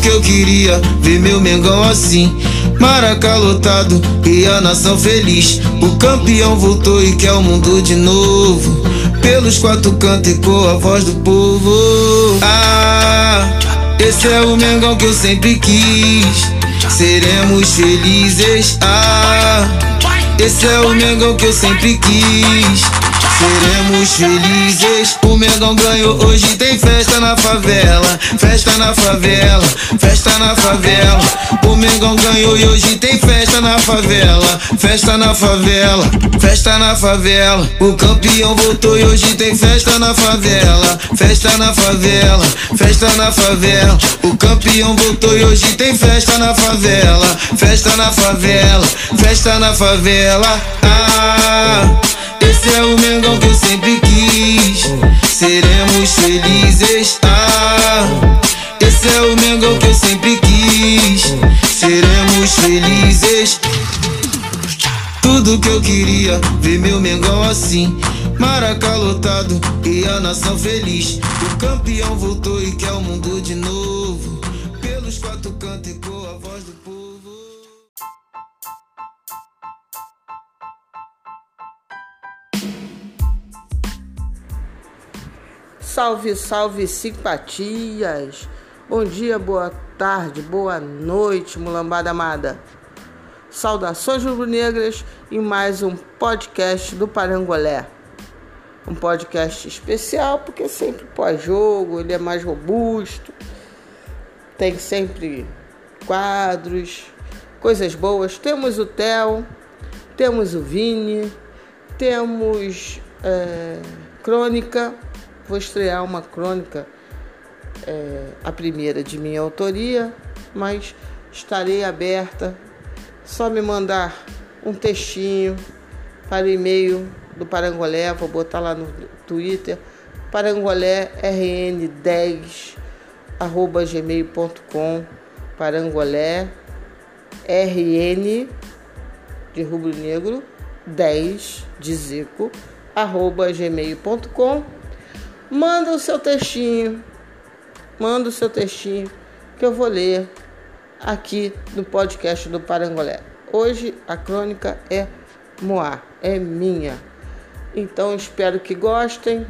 Que eu queria, ver meu Mengão assim. Maraca lotado e a nação feliz. O campeão voltou e quer o mundo de novo. Pelos quatro cantos ecoa a voz do povo. Ah, esse é o Mengão que eu sempre quis. Seremos felizes. Ah, esse é o Mengão que eu sempre quis. Seremos felizes. O Mengão ganhou, hoje tem festa na favela. Festa na favela, festa na favela. O Mengão ganhou e hoje tem festa na favela. Festa na favela, festa na favela. O campeão voltou e hoje tem festa na favela. Festa na favela, festa na favela. O campeão voltou e hoje tem festa na favela. Festa na favela, festa na favela. Ah. Esse é o Mengão que eu sempre quis. Seremos felizes. Ah, esse é o Mengão que eu sempre quis. Seremos felizes. Tudo que eu queria, ver meu Mengão assim. Maraca lotado e a nação feliz. O campeão voltou e quer o mundo de novo. Salve, salve, simpatias! Bom dia, boa tarde, boa noite, mulambada amada. Saudações rubro-negras em mais um podcast do Parangolé. Um podcast especial porque sempre pós-jogo, ele é mais robusto, tem sempre quadros, coisas boas. Temos o Theo, temos o Vini, temos é, crônica vou estrear uma crônica, é, a primeira de minha autoria, mas estarei aberta. Só me mandar um textinho para o e-mail do Parangolé, vou botar lá no Twitter, parangolé rn10 arroba gmail.com parangolé rn de rubro negro 10 de zico arroba gmail.com Manda o seu textinho, manda o seu textinho que eu vou ler aqui no podcast do Parangolé. Hoje a crônica é Moá, é minha. Então espero que gostem.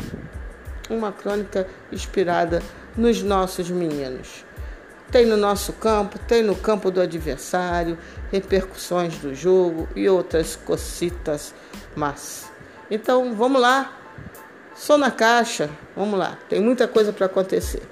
Uma crônica inspirada nos nossos meninos. Tem no nosso campo, tem no campo do adversário, repercussões do jogo e outras cocitas mas. Então vamos lá só na caixa, vamos lá, tem muita coisa para acontecer.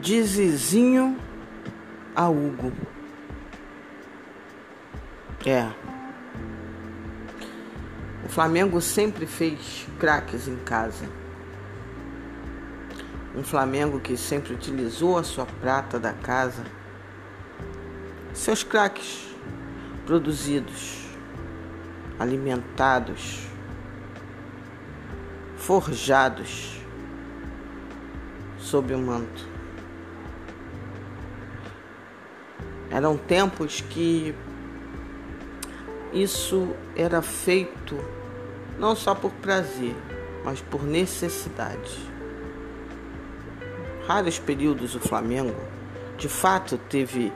De Zizinho a Hugo. É. O Flamengo sempre fez craques em casa. Um Flamengo que sempre utilizou a sua prata da casa, seus craques produzidos, alimentados, forjados sob o manto. Eram tempos que isso era feito não só por prazer, mas por necessidade raros períodos o Flamengo de fato teve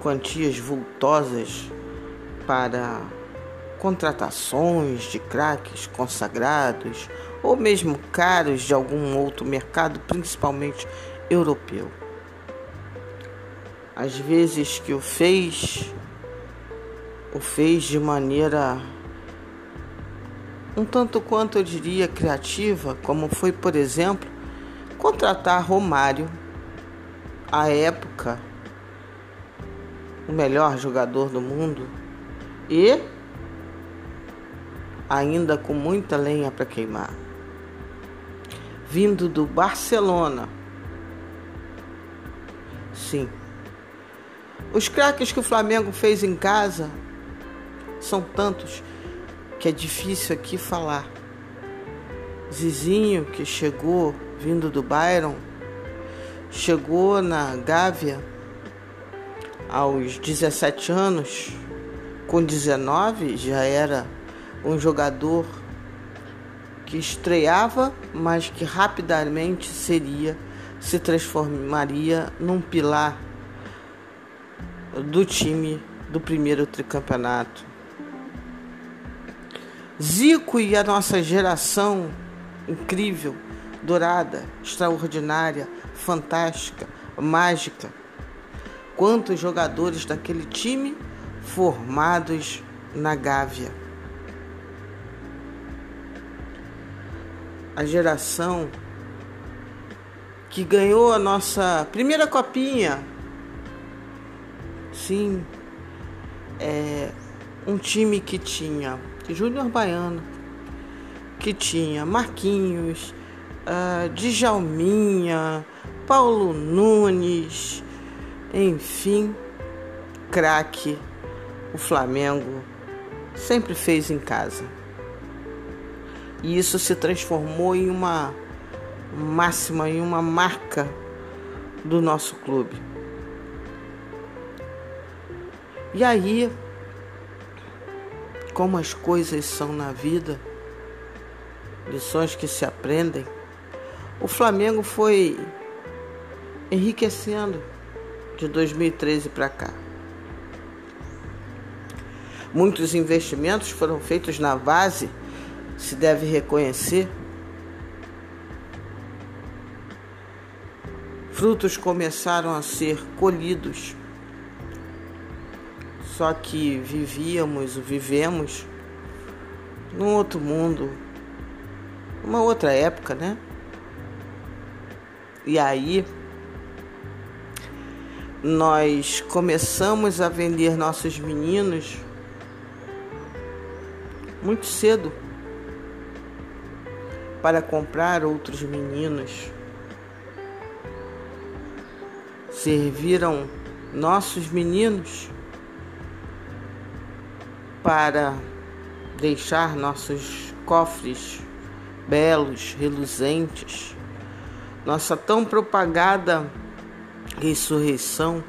quantias vultosas para contratações de craques consagrados ou mesmo caros de algum outro mercado, principalmente europeu. Às vezes que o fez, o fez de maneira um tanto quanto eu diria criativa, como foi, por exemplo, contratar Romário, à época o melhor jogador do mundo, e ainda com muita lenha para queimar, vindo do Barcelona. Sim. Os craques que o Flamengo fez em casa são tantos que é difícil aqui falar. Zizinho, que chegou vindo do Byron, chegou na Gávea aos 17 anos, com 19 já era um jogador que estreava, mas que rapidamente seria se transformaria num pilar do time do primeiro tricampeonato. Zico e a nossa geração incrível, dourada, extraordinária, fantástica, mágica. Quantos jogadores daquele time formados na Gávea. A geração que ganhou a nossa primeira copinha. Sim, é um time que tinha Júnior Baiano, que tinha Marquinhos, uh, Djalminha, Paulo Nunes, enfim, craque, o Flamengo sempre fez em casa. E isso se transformou em uma máxima, em uma marca do nosso clube. E aí, como as coisas são na vida, lições que se aprendem, o Flamengo foi enriquecendo de 2013 para cá. Muitos investimentos foram feitos na base, se deve reconhecer. Frutos começaram a ser colhidos só que vivíamos, vivemos num outro mundo, uma outra época, né? E aí nós começamos a vender nossos meninos muito cedo para comprar outros meninos. Serviram nossos meninos para deixar nossos cofres belos, reluzentes, nossa tão propagada ressurreição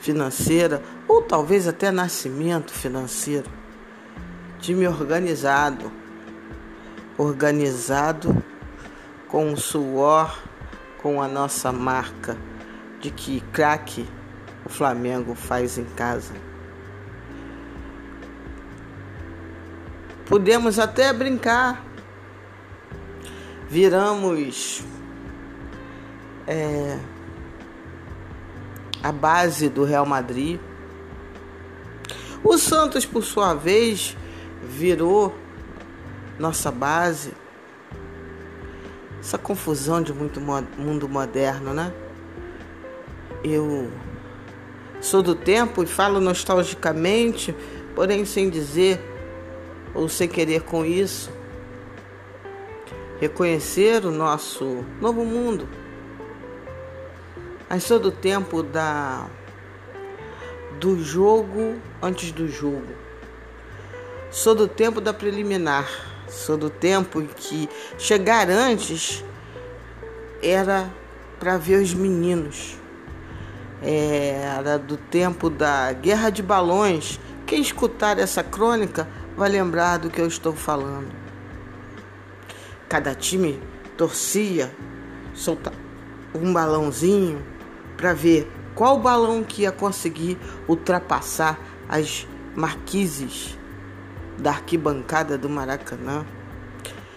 financeira, ou talvez até nascimento financeiro. Time organizado, organizado com o suor, com a nossa marca de que craque o Flamengo faz em casa. Podemos até brincar. Viramos é, a base do Real Madrid. O Santos, por sua vez, virou nossa base. Essa confusão de muito mundo moderno, né? Eu sou do tempo e falo nostalgicamente, porém sem dizer ou sem querer com isso reconhecer o nosso novo mundo. Mas sou do tempo da do jogo antes do jogo. Sou do tempo da preliminar. Sou do tempo que chegar antes era para ver os meninos. Era do tempo da guerra de balões. Quem escutar essa crônica vai lembrar do que eu estou falando. Cada time torcia, soltava um balãozinho para ver qual balão que ia conseguir ultrapassar as marquises da arquibancada do Maracanã.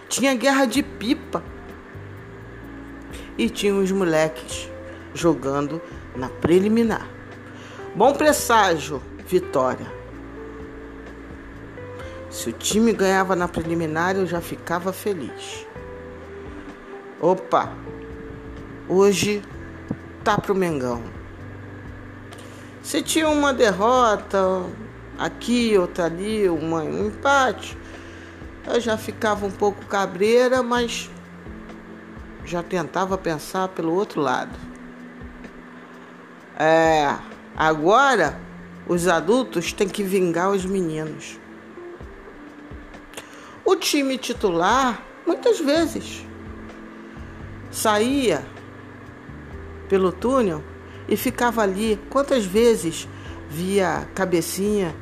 Tinha guerra de pipa. E tinha os moleques jogando na preliminar. Bom presságio, vitória. Se o time ganhava na preliminar, eu já ficava feliz. Opa, hoje tá pro Mengão. Se tinha uma derrota aqui, outra ali, uma, um empate, eu já ficava um pouco cabreira, mas já tentava pensar pelo outro lado. É, agora os adultos têm que vingar os meninos. O time titular, muitas vezes, saía pelo túnel e ficava ali. Quantas vezes via a cabecinha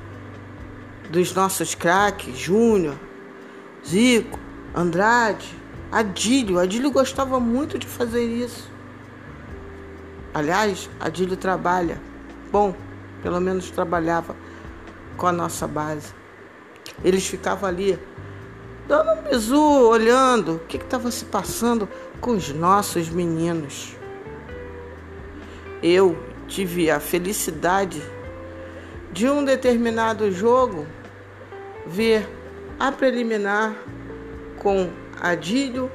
dos nossos craques, Júnior, Zico, Andrade, Adílio. Adílio gostava muito de fazer isso. Aliás, Adílio trabalha. Bom, pelo menos trabalhava com a nossa base. Eles ficavam ali, dando um bisu, olhando o que estava se passando com os nossos meninos. Eu tive a felicidade de um determinado jogo ver a preliminar com Adílio,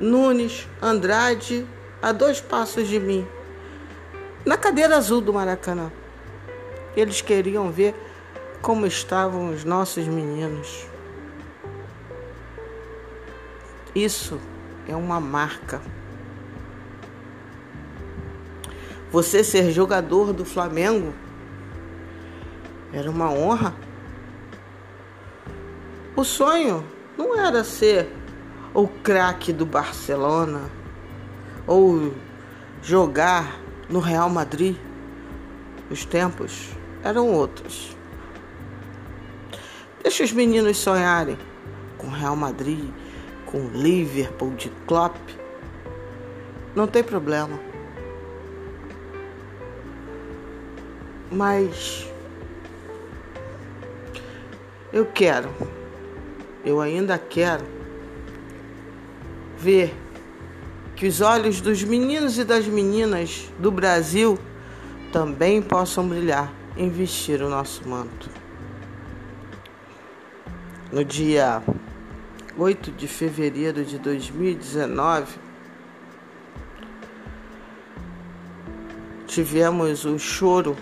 Nunes, Andrade a dois passos de mim, na cadeira azul do Maracanã. Eles queriam ver como estavam os nossos meninos. Isso é uma marca. Você ser jogador do Flamengo era uma honra. O sonho não era ser o craque do Barcelona ou jogar no Real Madrid. Os tempos eram outros. Deixa os meninos sonharem com Real Madrid, com Liverpool de Klopp. Não tem problema. Mas eu quero, eu ainda quero ver que os olhos dos meninos e das meninas do Brasil também possam brilhar em vestir o nosso manto. No dia 8 de fevereiro de 2019, tivemos o choro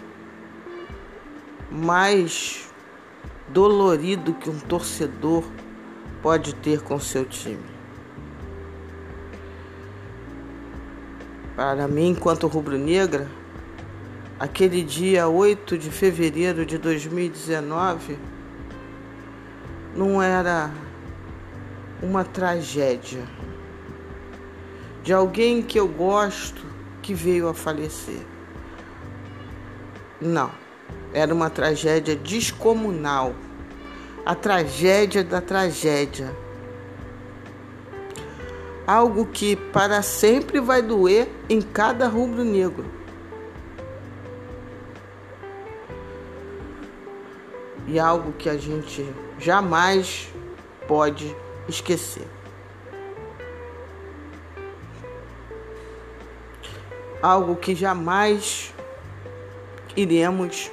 mais dolorido que um torcedor pode ter com seu time. Para mim, enquanto rubro-negra, aquele dia 8 de fevereiro de 2019 não era uma tragédia de alguém que eu gosto que veio a falecer. Não. Era uma tragédia descomunal. A tragédia da tragédia. Algo que para sempre vai doer em cada rubro-negro. E algo que a gente jamais pode esquecer. Algo que jamais iremos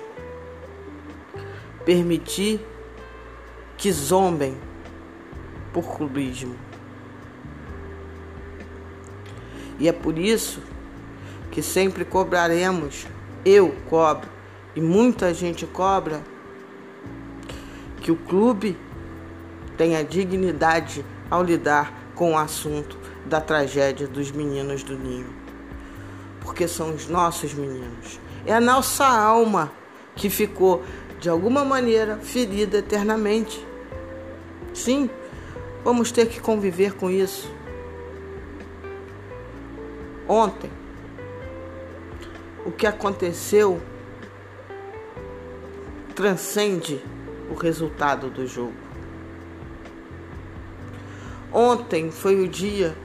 permitir que zombem por clubismo. E é por isso que sempre cobraremos, eu cobro e muita gente cobra, que o clube tenha dignidade ao lidar com o assunto da tragédia dos meninos do ninho. Porque são os nossos meninos. É a nossa alma que ficou de alguma maneira ferida eternamente. Sim, vamos ter que conviver com isso. Ontem, o que aconteceu transcende o resultado do jogo. Ontem foi o dia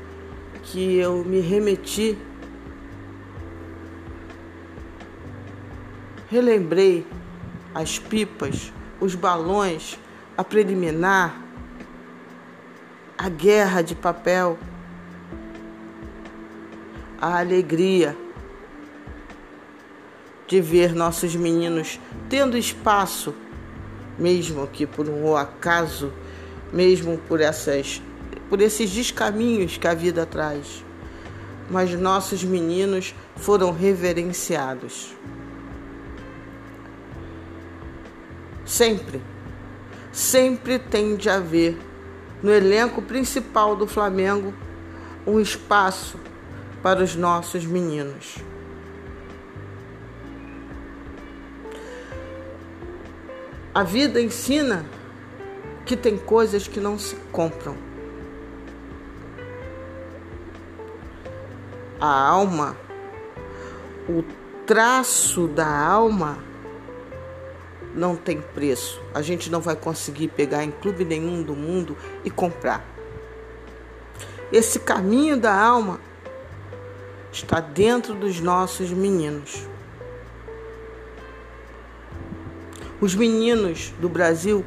que eu me remeti, relembrei as pipas, os balões, a preliminar, a guerra de papel, a alegria de ver nossos meninos tendo espaço, mesmo que por um acaso, mesmo por essas por esses descaminhos que a vida traz. Mas nossos meninos foram reverenciados. Sempre, sempre tem de haver no elenco principal do Flamengo um espaço para os nossos meninos. A vida ensina que tem coisas que não se compram. A alma, o traço da alma não tem preço. A gente não vai conseguir pegar em clube nenhum do mundo e comprar. Esse caminho da alma está dentro dos nossos meninos. Os meninos do Brasil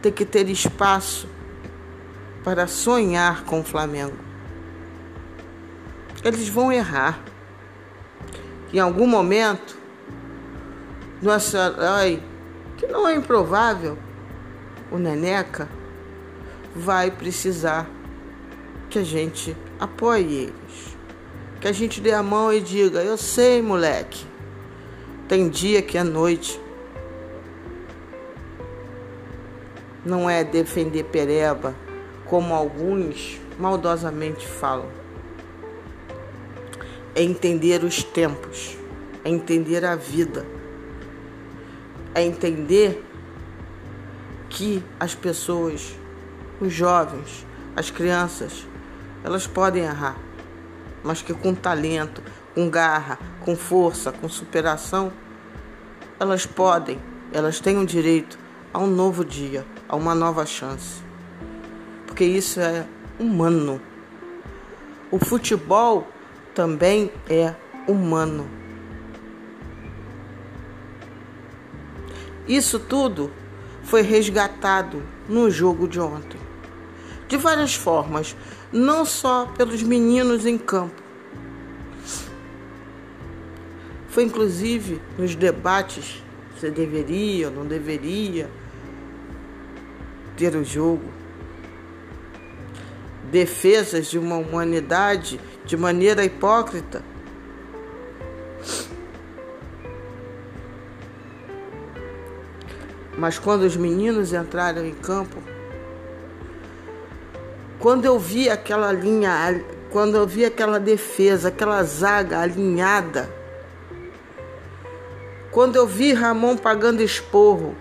têm que ter espaço para sonhar com o Flamengo. Eles vão errar. Em algum momento, nossa, ai, que não é improvável, o Neneca vai precisar que a gente apoie eles. Que a gente dê a mão e diga: Eu sei, moleque, tem dia que é noite. Não é defender pereba, como alguns maldosamente falam. É entender os tempos, é entender a vida, é entender que as pessoas, os jovens, as crianças, elas podem errar, mas que com talento, com garra, com força, com superação, elas podem, elas têm o direito a um novo dia, a uma nova chance. Porque isso é humano. O futebol também é humano. Isso tudo foi resgatado no jogo de ontem. De várias formas, não só pelos meninos em campo. Foi inclusive nos debates se deveria ou não deveria ter o jogo. Defesas de uma humanidade de maneira hipócrita. Mas quando os meninos entraram em campo, quando eu vi aquela linha, quando eu vi aquela defesa, aquela zaga alinhada, quando eu vi Ramon pagando esporro,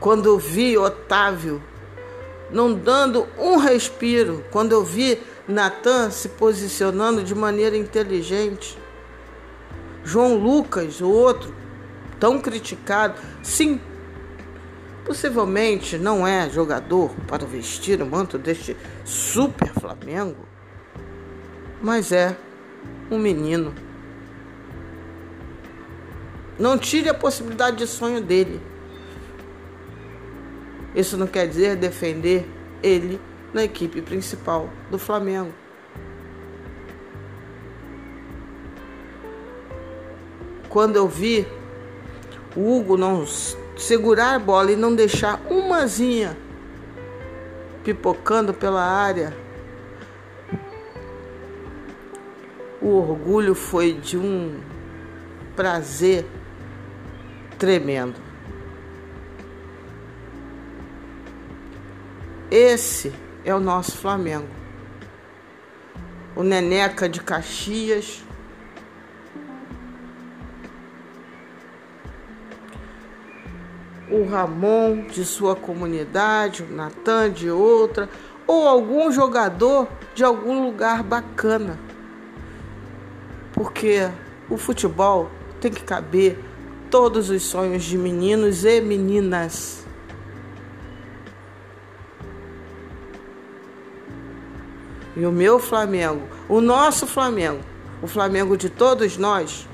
quando eu vi Otávio não dando um respiro, quando eu vi Natan se posicionando de maneira inteligente, João Lucas, o outro, tão criticado, sim, possivelmente não é jogador para vestir o manto deste super Flamengo, mas é um menino. Não tire a possibilidade de sonho dele. Isso não quer dizer defender ele na equipe principal do Flamengo. Quando eu vi o Hugo não segurar a bola e não deixar umazinha pipocando pela área, o orgulho foi de um prazer tremendo. Esse é o nosso Flamengo. O Neneca de Caxias. O Ramon de sua comunidade, o Natan de outra, ou algum jogador de algum lugar bacana. Porque o futebol tem que caber todos os sonhos de meninos e meninas. E o meu Flamengo, o nosso Flamengo, o Flamengo de todos nós,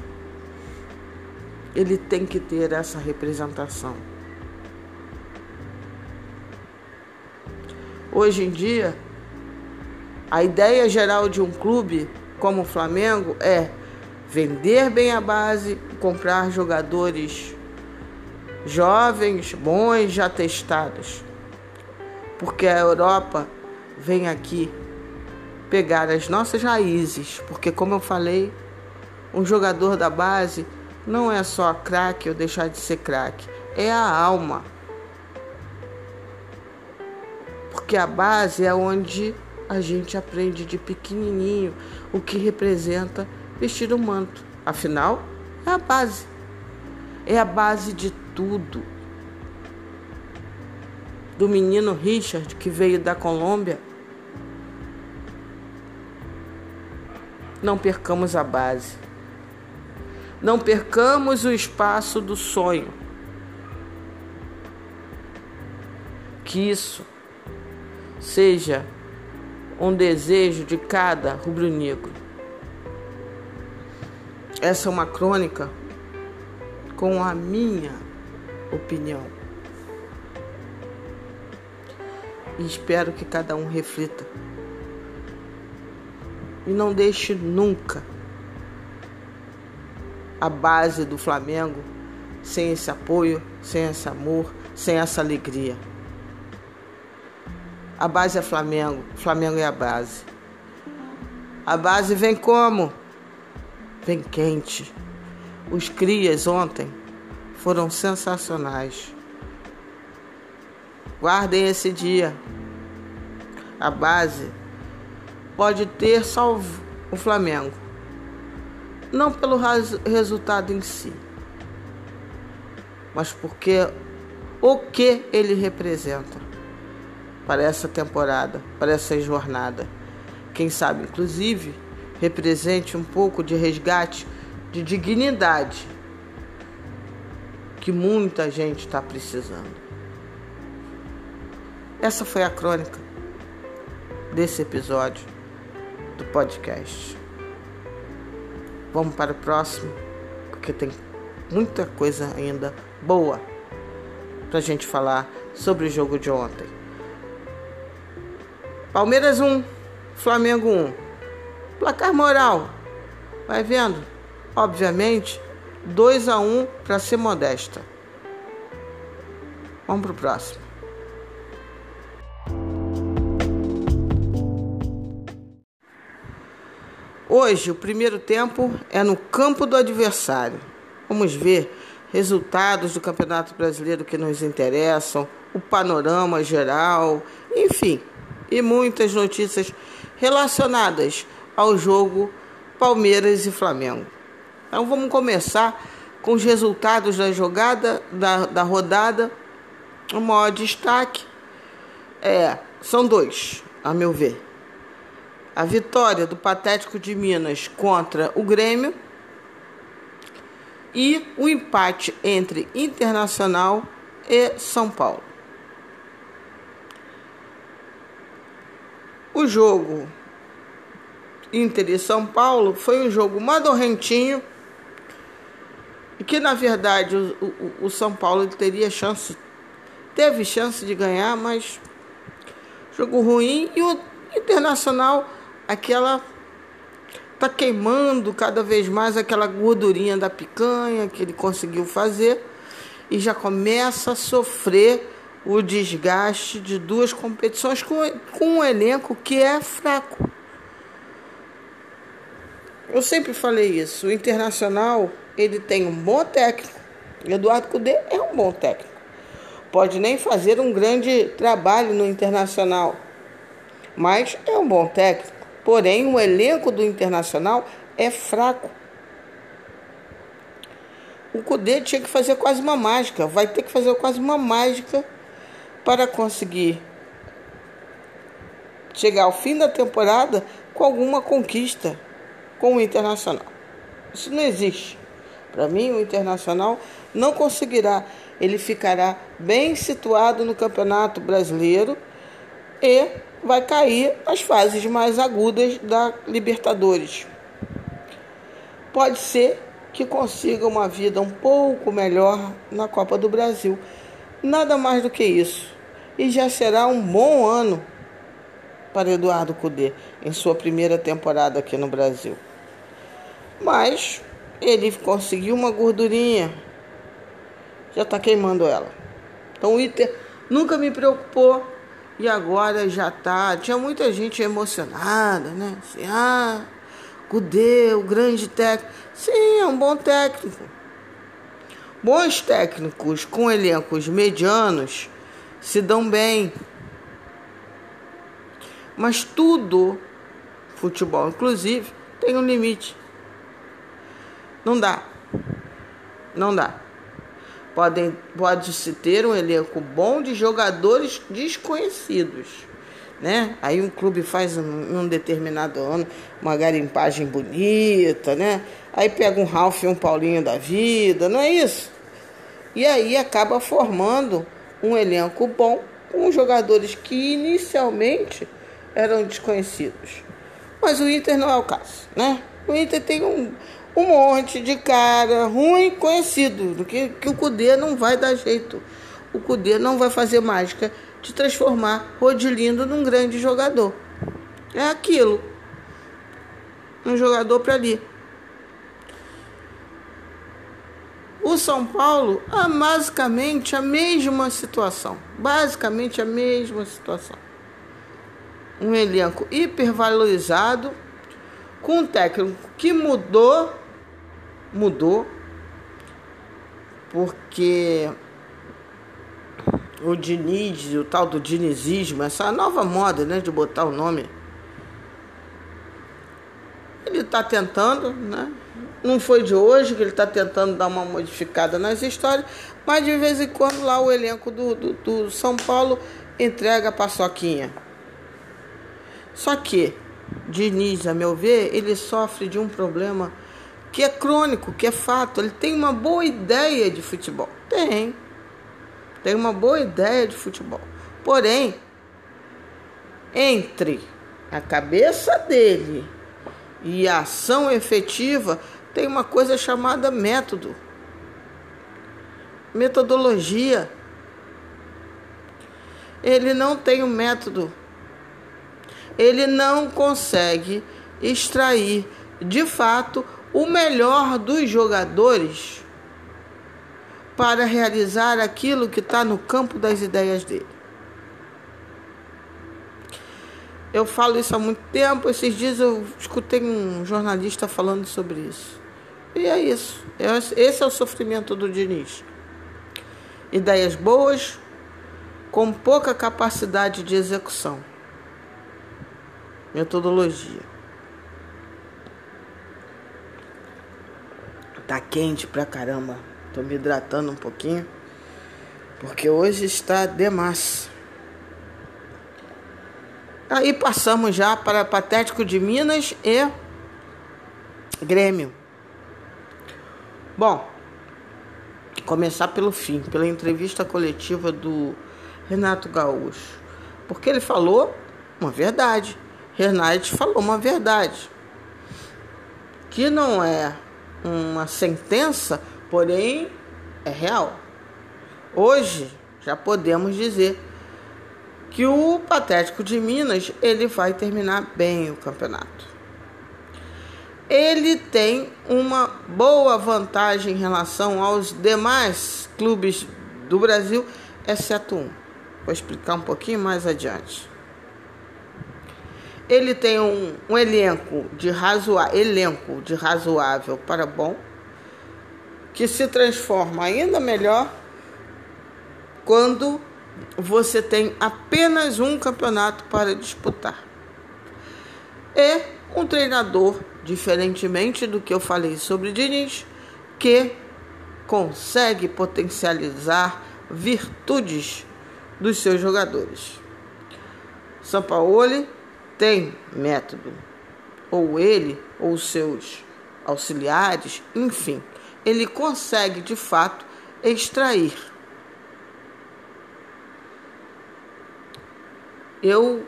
ele tem que ter essa representação. Hoje em dia, a ideia geral de um clube como o Flamengo é vender bem a base, comprar jogadores jovens, bons, já testados. Porque a Europa vem aqui pegar as nossas raízes, porque como eu falei, um jogador da base não é só craque ou deixar de ser craque, é a alma. Porque a base é onde a gente aprende de pequenininho o que representa vestir o manto. Afinal, é a base. É a base de tudo. Do menino Richard, que veio da Colômbia, não percamos a base. Não percamos o espaço do sonho. Que isso seja um desejo de cada rubro-negro. Essa é uma crônica com a minha opinião. E espero que cada um reflita. E não deixe nunca a base do Flamengo sem esse apoio, sem esse amor, sem essa alegria. A base é Flamengo, Flamengo é a base. A base vem como? Vem quente. Os crias ontem foram sensacionais. Guardem esse dia. A base pode ter salvo o Flamengo. Não pelo resultado em si, mas porque o que ele representa para essa temporada, para essa jornada. Quem sabe, inclusive, represente um pouco de resgate de dignidade que muita gente está precisando. Essa foi a crônica desse episódio do podcast. Vamos para o próximo, porque tem muita coisa ainda boa para a gente falar sobre o jogo de ontem. Palmeiras 1, Flamengo 1. Placar moral. Vai vendo? Obviamente, 2 a 1 para ser modesta. Vamos pro próximo. Hoje, o primeiro tempo é no campo do adversário. Vamos ver resultados do Campeonato Brasileiro que nos interessam, o panorama geral, enfim, e muitas notícias relacionadas ao jogo Palmeiras e Flamengo. Então vamos começar com os resultados da jogada da, da rodada. O maior destaque é, são dois, a meu ver. A vitória do Patético de Minas contra o Grêmio e o empate entre Internacional e São Paulo. O jogo Inter e São Paulo foi um jogo madorrentinho e que na verdade o, o, o São Paulo teria chance, teve chance de ganhar, mas jogo ruim e o Internacional aquela tá queimando cada vez mais aquela gordurinha da picanha que ele conseguiu fazer e já começa a sofrer o desgaste de duas competições com, com um elenco que é fraco. Eu sempre falei isso. O Internacional ele tem um bom técnico. Eduardo Cudê é um bom técnico. Pode nem fazer um grande trabalho no Internacional, mas é um bom técnico. Porém, o elenco do Internacional é fraco. O Cudê tinha que fazer quase uma mágica, vai ter que fazer quase uma mágica para conseguir chegar ao fim da temporada com alguma conquista com o Internacional. Isso não existe. Para mim, o Internacional não conseguirá. Ele ficará bem situado no Campeonato Brasileiro e vai cair nas fases mais agudas da Libertadores. Pode ser que consiga uma vida um pouco melhor na Copa do Brasil. Nada mais do que isso e já será um bom ano para Eduardo Cudê em sua primeira temporada aqui no Brasil. Mas ele conseguiu uma gordurinha, já está queimando ela. Então o Inter nunca me preocupou e agora já está. Tinha muita gente emocionada, né? Assim, ah, Cudê, o grande técnico. Sim, é um bom técnico. Bons técnicos com elencos medianos se dão bem. Mas tudo, futebol inclusive, tem um limite. Não dá. Não dá. Podem, pode-se ter um elenco bom de jogadores desconhecidos. Né? Aí um clube faz um, um determinado ano uma garimpagem bonita, né? Aí pega um Ralph e um Paulinho da vida, não é isso? E aí acaba formando um elenco bom com jogadores que inicialmente eram desconhecidos. Mas o Inter não é o caso, né? O Inter tem um, um monte de cara ruim conhecido, que, que o Cudê não vai dar jeito. O Cudê não vai fazer mágica de transformar Rodilindo num grande jogador. É aquilo. Um jogador para ali. O São Paulo é basicamente a mesma situação. Basicamente a mesma situação. Um elenco hipervalorizado, com um técnico que mudou, mudou, porque o Diniz, o tal do dinizismo, essa nova moda né, de botar o nome, ele está tentando, né? Não foi de hoje que ele está tentando dar uma modificada nas histórias, mas de vez em quando lá o elenco do, do, do São Paulo entrega a paçoquinha. Só que Diniz, a meu ver, ele sofre de um problema que é crônico, que é fato. Ele tem uma boa ideia de futebol. Tem. Tem uma boa ideia de futebol. Porém, entre a cabeça dele e a ação efetiva, tem uma coisa chamada método, metodologia. Ele não tem o um método, ele não consegue extrair de fato o melhor dos jogadores para realizar aquilo que está no campo das ideias dele. Eu falo isso há muito tempo. Esses dias eu escutei um jornalista falando sobre isso. E é isso. Esse é o sofrimento do Diniz. Ideias boas com pouca capacidade de execução. Metodologia. Tá quente pra caramba. Tô me hidratando um pouquinho. Porque hoje está demais. Aí passamos já para Patético de Minas e Grêmio. Bom, começar pelo fim, pela entrevista coletiva do Renato Gaúcho. Porque ele falou uma verdade. Renato falou uma verdade. Que não é uma sentença, porém é real. Hoje já podemos dizer que o Patético de Minas ele vai terminar bem o campeonato ele tem uma boa vantagem em relação aos demais clubes do Brasil, exceto um. Vou explicar um pouquinho mais adiante. Ele tem um, um elenco, de razoável, elenco de razoável para bom, que se transforma ainda melhor quando você tem apenas um campeonato para disputar. E um treinador diferentemente do que eu falei sobre Diniz, que consegue potencializar virtudes dos seus jogadores. Sampaoli tem método, ou ele, ou seus auxiliares, enfim, ele consegue de fato extrair. Eu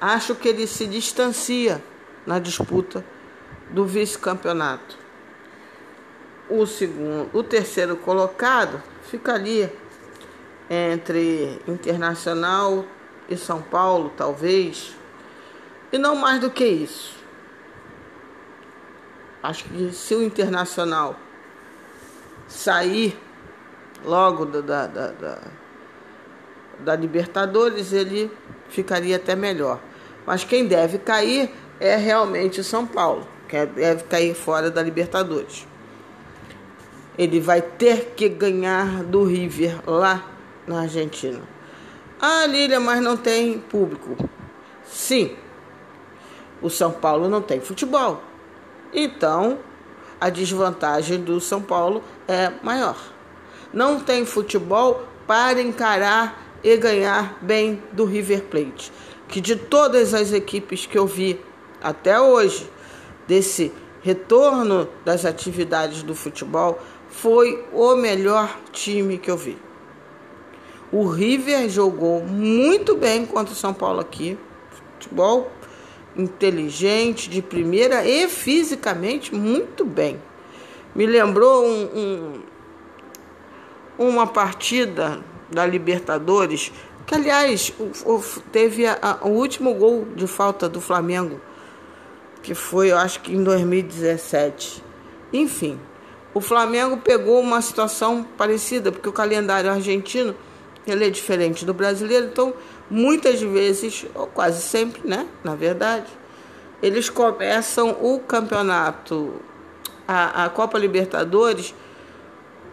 acho que ele se distancia na disputa do vice-campeonato. O segundo, o terceiro colocado fica ali entre Internacional e São Paulo, talvez, e não mais do que isso. Acho que se o Internacional sair logo da, da, da, da Libertadores, ele ficaria até melhor. Mas quem deve cair é realmente o São Paulo, que é, deve cair fora da Libertadores. Ele vai ter que ganhar do River lá na Argentina. Ah, Lília, mas não tem público. Sim, o São Paulo não tem futebol. Então, a desvantagem do São Paulo é maior. Não tem futebol para encarar e ganhar bem do River Plate, que de todas as equipes que eu vi até hoje desse retorno das atividades do futebol foi o melhor time que eu vi. O River jogou muito bem contra o São Paulo aqui. Futebol inteligente, de primeira e fisicamente muito bem. Me lembrou um, um, uma partida da Libertadores, que aliás teve a, a, o último gol de falta do Flamengo, que foi eu acho que em 2017. Enfim, o Flamengo pegou uma situação parecida, porque o calendário argentino ele é diferente do brasileiro, então muitas vezes, ou quase sempre, né, na verdade, eles começam o campeonato, a, a Copa Libertadores,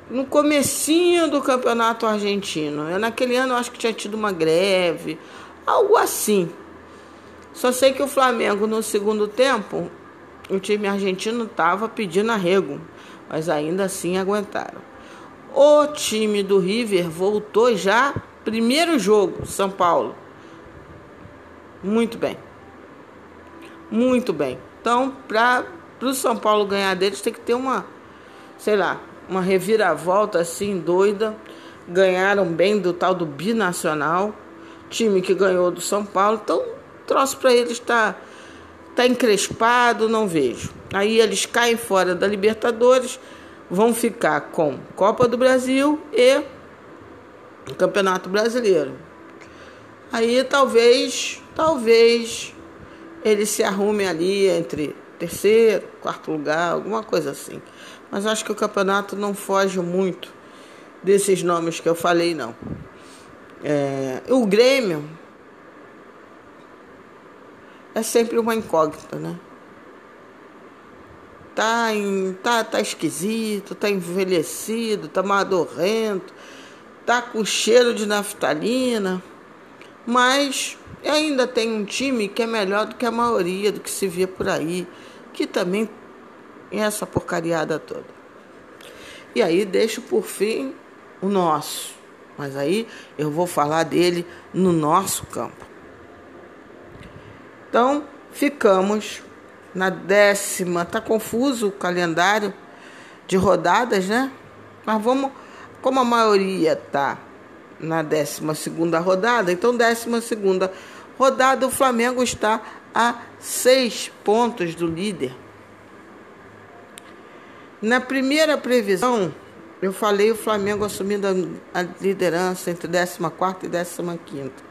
no comecinho do campeonato argentino. Eu, naquele ano eu acho que tinha tido uma greve, algo assim. Só sei que o Flamengo no segundo tempo, o time argentino estava pedindo arrego, mas ainda assim aguentaram. O time do River voltou já primeiro jogo, São Paulo. Muito bem. Muito bem. Então, para o São Paulo ganhar deles, tem que ter uma, sei lá, uma reviravolta assim doida. Ganharam bem do tal do binacional, time que ganhou do São Paulo. Então, troço para eles está tá encrespado, não vejo. Aí eles caem fora da Libertadores vão ficar com Copa do Brasil e Campeonato Brasileiro. Aí talvez, talvez ele se arrume ali entre terceiro, quarto lugar, alguma coisa assim. Mas acho que o campeonato não foge muito desses nomes que eu falei, não. É, o Grêmio é sempre uma incógnita, né? tá, em, tá, tá esquisito, tá envelhecido, tá madorrento, tá com cheiro de naftalina, mas ainda tem um time que é melhor do que a maioria do que se vê por aí, que também é essa porcariada toda. E aí deixo por fim o nosso, mas aí eu vou falar dele no nosso campo. Então, ficamos na décima. Tá confuso o calendário de rodadas, né? Mas vamos, como a maioria tá na décima segunda rodada, então décima segunda rodada o Flamengo está a seis pontos do líder. Na primeira previsão, eu falei o Flamengo assumindo a liderança entre 14 e 15.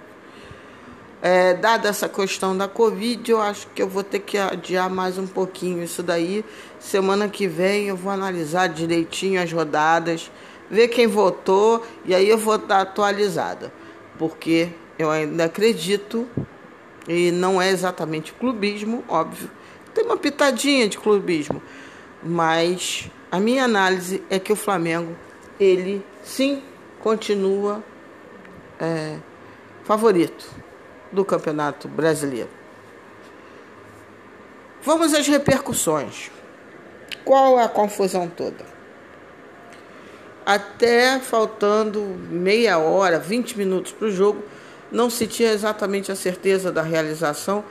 É, dada essa questão da Covid, eu acho que eu vou ter que adiar mais um pouquinho isso daí. Semana que vem eu vou analisar direitinho as rodadas, ver quem votou e aí eu vou dar atualizada. Porque eu ainda acredito, e não é exatamente clubismo, óbvio, tem uma pitadinha de clubismo, mas a minha análise é que o Flamengo, ele sim continua é, favorito do Campeonato Brasileiro. Vamos às repercussões. Qual a confusão toda? Até faltando meia hora, 20 minutos para o jogo, não se tinha exatamente a certeza da realização,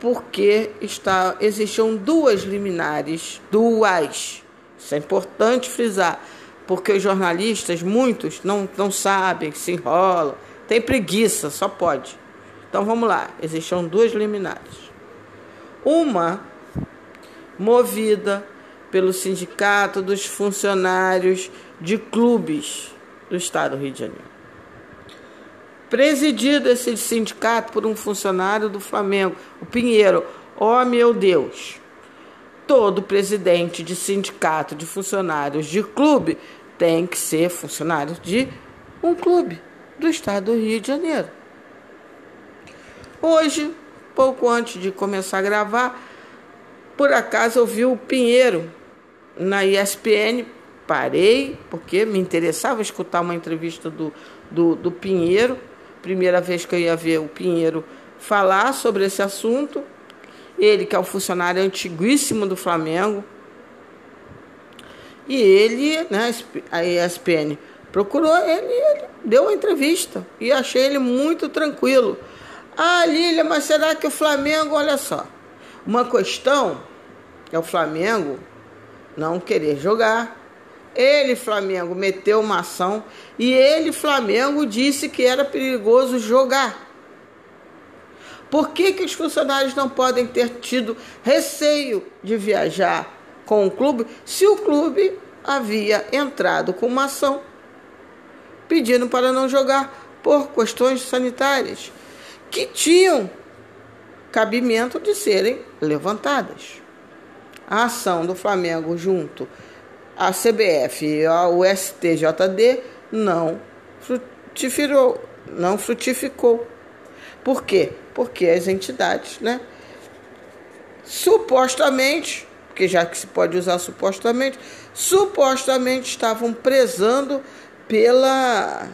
porque está, existiam duas liminares, duas. Isso é importante frisar, porque os jornalistas, muitos, não, não sabem, se enrolam, tem preguiça, só pode. Então vamos lá, existiam duas liminares. Uma movida pelo Sindicato dos Funcionários de Clubes do Estado do Rio de Janeiro. Presidido esse sindicato por um funcionário do Flamengo, o Pinheiro. Oh meu Deus! Todo presidente de sindicato de funcionários de clube tem que ser funcionário de um clube do Estado do Rio de Janeiro. Hoje, pouco antes de começar a gravar, por acaso eu vi o Pinheiro na ESPN. Parei, porque me interessava escutar uma entrevista do, do, do Pinheiro. Primeira vez que eu ia ver o Pinheiro falar sobre esse assunto. Ele, que é um funcionário antiguíssimo do Flamengo. E ele, né, a ESPN, procurou ele, ele deu uma entrevista. E achei ele muito tranquilo ah, Lília, mas será que o Flamengo, olha só, uma questão é o Flamengo não querer jogar, Ele, Flamengo, meteu uma ação e ele, Flamengo, disse que era perigoso jogar. Por que, que os funcionários não podem ter tido receio de viajar com o clube se o clube havia entrado com uma ação pedindo para não jogar por questões sanitárias que tinham cabimento de serem levantadas? A ação do Flamengo junto à CBF e ao STJD não frutificou, não frutificou. Por quê? Porque as entidades, né, supostamente, porque já que se pode usar supostamente, supostamente estavam prezando pela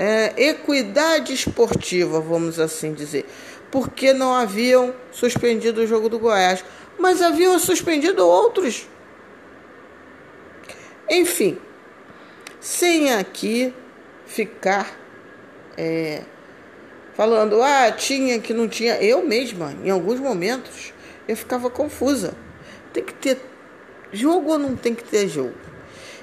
é, equidade esportiva, vamos assim dizer, porque não haviam suspendido o jogo do Goiás, mas haviam suspendido outros. Enfim, sem aqui ficar é, falando, ah, tinha que não tinha. Eu mesma, em alguns momentos, eu ficava confusa. Tem que ter jogo ou não tem que ter jogo?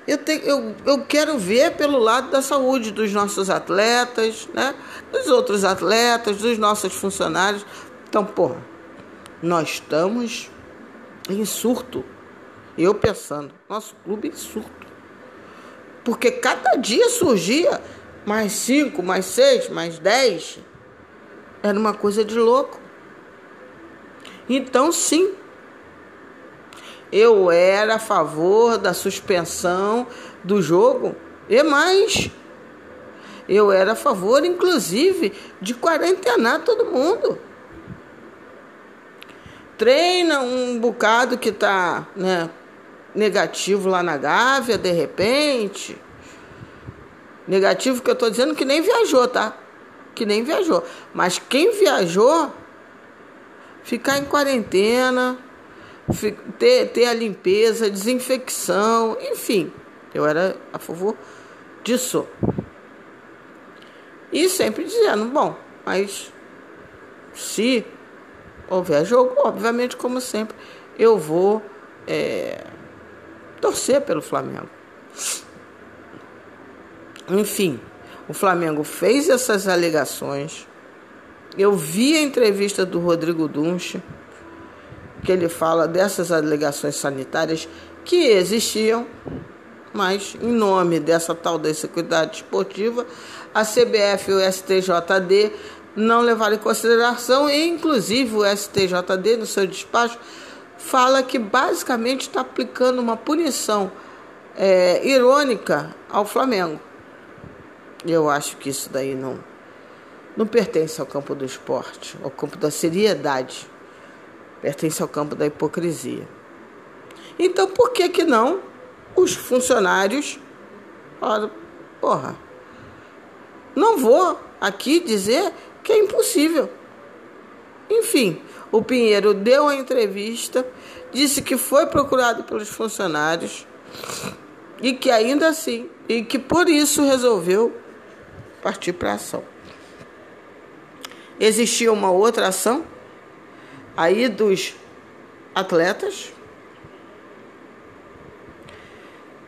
Eu, tenho, eu, eu quero ver pelo lado da saúde dos nossos atletas, né? dos outros atletas, dos nossos funcionários. Então, porra, nós estamos em surto. Eu pensando, nosso clube em surto. Porque cada dia surgia mais cinco, mais seis, mais dez. Era uma coisa de louco. Então, sim, eu era a favor da suspensão do jogo e mais. Eu era a favor, inclusive, de quarentenar todo mundo. Treina um bocado que está né, negativo lá na Gávea, de repente. Negativo que eu estou dizendo que nem viajou, tá? Que nem viajou. Mas quem viajou, ficar em quarentena ter, ter a limpeza, desinfecção, enfim. Eu era a favor disso. E sempre dizendo, bom, mas se houver jogo, obviamente, como sempre, eu vou é, torcer pelo Flamengo. Enfim, o Flamengo fez essas alegações. Eu vi a entrevista do Rodrigo Dunche que ele fala dessas alegações sanitárias que existiam, mas em nome dessa tal da Seguridade Esportiva, a CBF e o STJD não levaram em consideração e inclusive o STJD no seu despacho fala que basicamente está aplicando uma punição é, irônica ao Flamengo. Eu acho que isso daí não, não pertence ao campo do esporte, ao campo da seriedade pertence ao campo da hipocrisia. Então, por que que não os funcionários falaram, porra, não vou aqui dizer que é impossível. Enfim, o Pinheiro deu a entrevista, disse que foi procurado pelos funcionários e que ainda assim, e que por isso resolveu partir para a ação. Existia uma outra ação aí dos atletas.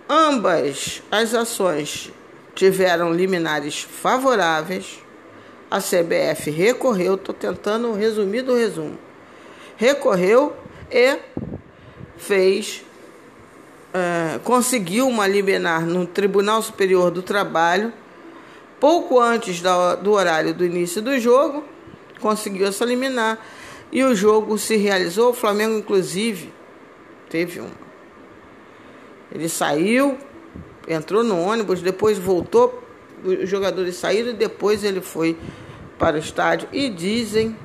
Ambas as ações tiveram liminares favoráveis. A CBF recorreu, estou tentando resumir do resumo. Recorreu e fez, é, conseguiu uma liminar no Tribunal Superior do Trabalho, pouco antes do, do horário do início do jogo, conseguiu essa liminar e o jogo se realizou. O Flamengo, inclusive, teve um. Ele saiu, entrou no ônibus, depois voltou. Os jogadores saíram e depois ele foi para o estádio. E dizem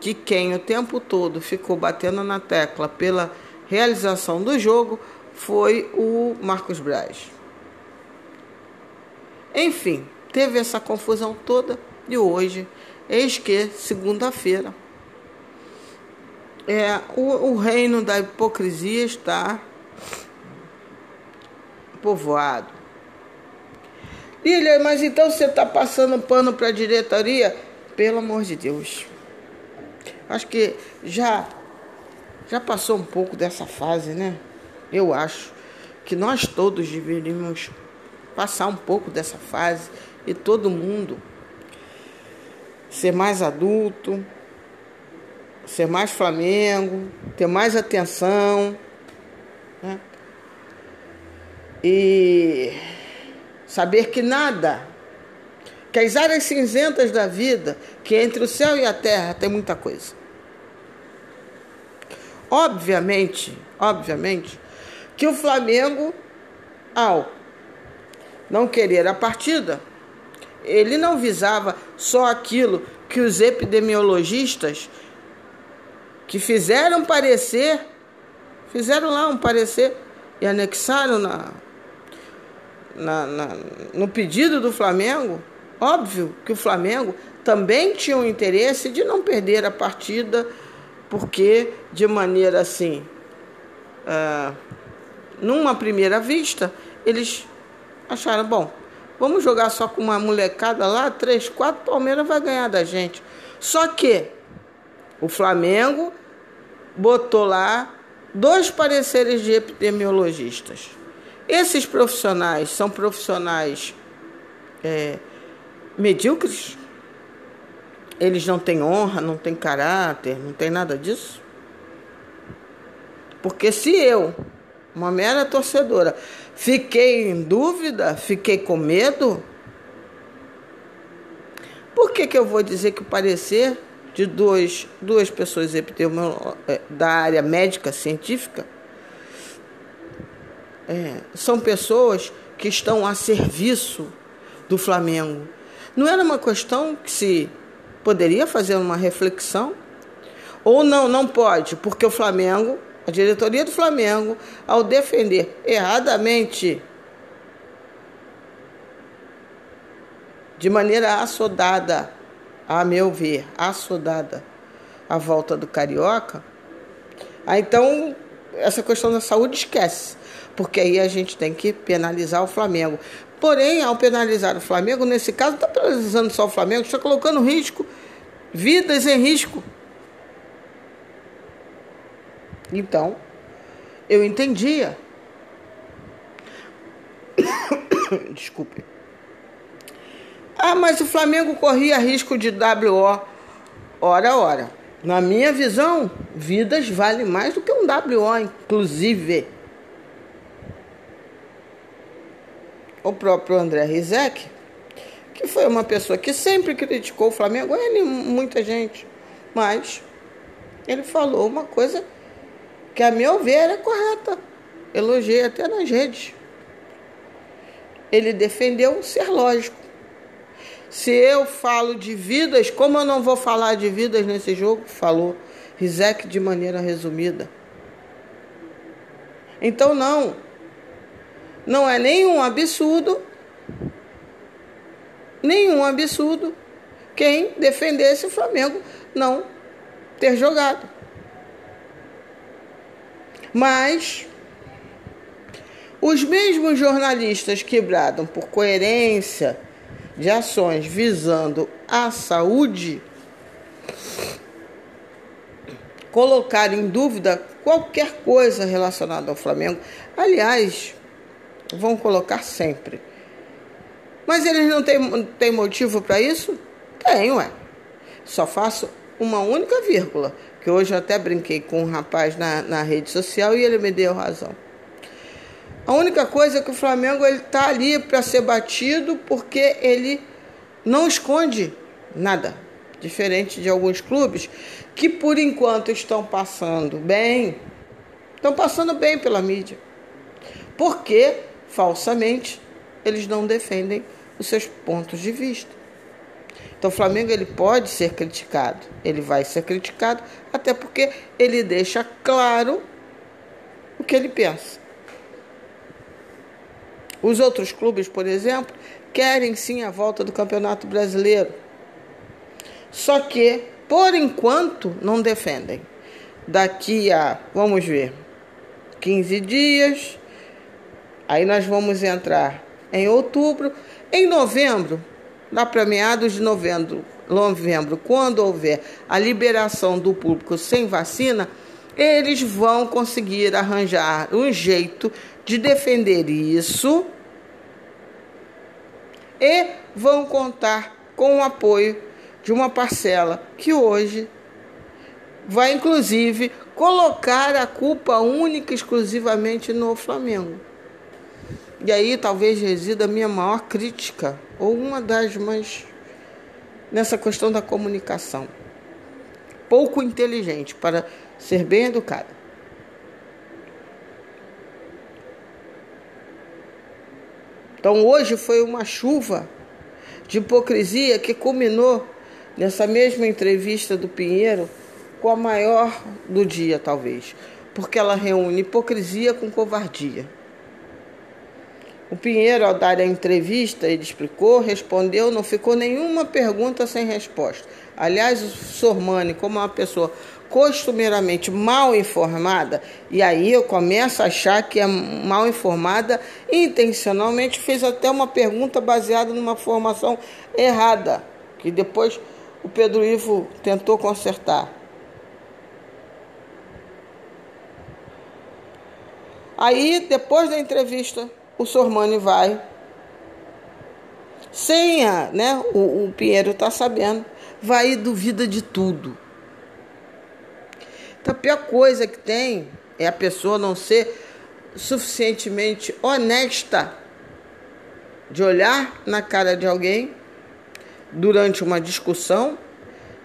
que quem o tempo todo ficou batendo na tecla pela realização do jogo foi o Marcos Braz. Enfim, teve essa confusão toda e hoje, eis que segunda-feira, é, o, o reino da hipocrisia está povoado. Lília, mas então você está passando pano para a diretoria? Pelo amor de Deus. Acho que já, já passou um pouco dessa fase, né? Eu acho que nós todos deveríamos passar um pouco dessa fase e todo mundo ser mais adulto, ser mais Flamengo, ter mais atenção. Né? E saber que nada, que as áreas cinzentas da vida, que entre o céu e a terra tem muita coisa. Obviamente, obviamente, que o Flamengo, ao não querer a partida, ele não visava só aquilo que os epidemiologistas que fizeram parecer, fizeram lá um parecer e anexaram na, na, na, no pedido do Flamengo. Óbvio que o Flamengo também tinha o interesse de não perder a partida, porque de maneira assim, uh, numa primeira vista, eles acharam, bom, vamos jogar só com uma molecada lá, três, quatro, Palmeiras vai ganhar da gente. Só que o Flamengo botou lá dois pareceres de epidemiologistas. Esses profissionais são profissionais é, medíocres? Eles não têm honra, não têm caráter, não tem nada disso? Porque se eu uma mera torcedora. Fiquei em dúvida, fiquei com medo. Por que, que eu vou dizer que o parecer de dois, duas pessoas é, da área médica científica é, são pessoas que estão a serviço do Flamengo? Não era uma questão que se poderia fazer uma reflexão? Ou não, não pode, porque o Flamengo a diretoria do Flamengo, ao defender erradamente, de maneira assodada, a meu ver, assodada, a volta do Carioca, aí então essa questão da saúde esquece, porque aí a gente tem que penalizar o Flamengo. Porém, ao penalizar o Flamengo, nesse caso, não está penalizando só o Flamengo, está colocando risco, vidas em risco. Então, eu entendia. Desculpe. Ah, mas o Flamengo corria risco de WO. Ora, ora. Na minha visão, vidas valem mais do que um WO, inclusive. O próprio André Rizek, que foi uma pessoa que sempre criticou o Flamengo, ele muita gente, mas ele falou uma coisa que a meu ver é correta. Elogiei até nas redes. Ele defendeu ser lógico. Se eu falo de vidas, como eu não vou falar de vidas nesse jogo? Falou Rizek de maneira resumida. Então não. Não é nenhum absurdo, nenhum absurdo quem defendesse o Flamengo não ter jogado. Mas os mesmos jornalistas que bradam por coerência de ações visando a saúde colocar em dúvida qualquer coisa relacionada ao Flamengo. Aliás, vão colocar sempre. Mas eles não têm, têm motivo para isso? Tem, ué. Só faço uma única vírgula que hoje eu até brinquei com um rapaz na, na rede social e ele me deu razão. A única coisa é que o Flamengo ele está ali para ser batido porque ele não esconde nada, diferente de alguns clubes que por enquanto estão passando bem, estão passando bem pela mídia, porque falsamente eles não defendem os seus pontos de vista. Então o Flamengo ele pode ser criticado, ele vai ser criticado, até porque ele deixa claro o que ele pensa. Os outros clubes, por exemplo, querem sim a volta do Campeonato Brasileiro. Só que, por enquanto, não defendem. Daqui a, vamos ver, 15 dias, aí nós vamos entrar em outubro. Em novembro, lá para meados de novembro, novembro, quando houver a liberação do público sem vacina, eles vão conseguir arranjar um jeito de defender isso e vão contar com o apoio de uma parcela que hoje vai inclusive colocar a culpa única exclusivamente no Flamengo. E aí talvez resida a minha maior crítica, ou uma das mais nessa questão da comunicação. Pouco inteligente para ser bem educada. Então hoje foi uma chuva de hipocrisia que culminou nessa mesma entrevista do Pinheiro com a maior do dia, talvez, porque ela reúne hipocrisia com covardia. O Pinheiro, ao dar a entrevista, ele explicou, respondeu, não ficou nenhuma pergunta sem resposta. Aliás, o Sormani, como uma pessoa costumeiramente mal informada, e aí eu começo a achar que é mal informada, intencionalmente fez até uma pergunta baseada numa formação errada, que depois o Pedro Ivo tentou consertar. Aí, depois da entrevista, o Sormani vai, sem a, né, o, o Pinheiro está sabendo, vai e duvida de tudo. A pior coisa que tem é a pessoa não ser suficientemente honesta de olhar na cara de alguém durante uma discussão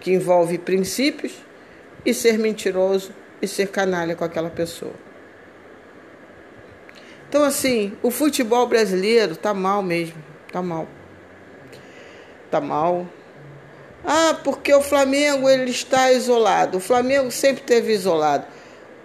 que envolve princípios e ser mentiroso e ser canalha com aquela pessoa. Então, assim, o futebol brasileiro tá mal mesmo. Tá mal. Tá mal. Ah, porque o Flamengo ele está isolado. O Flamengo sempre teve isolado.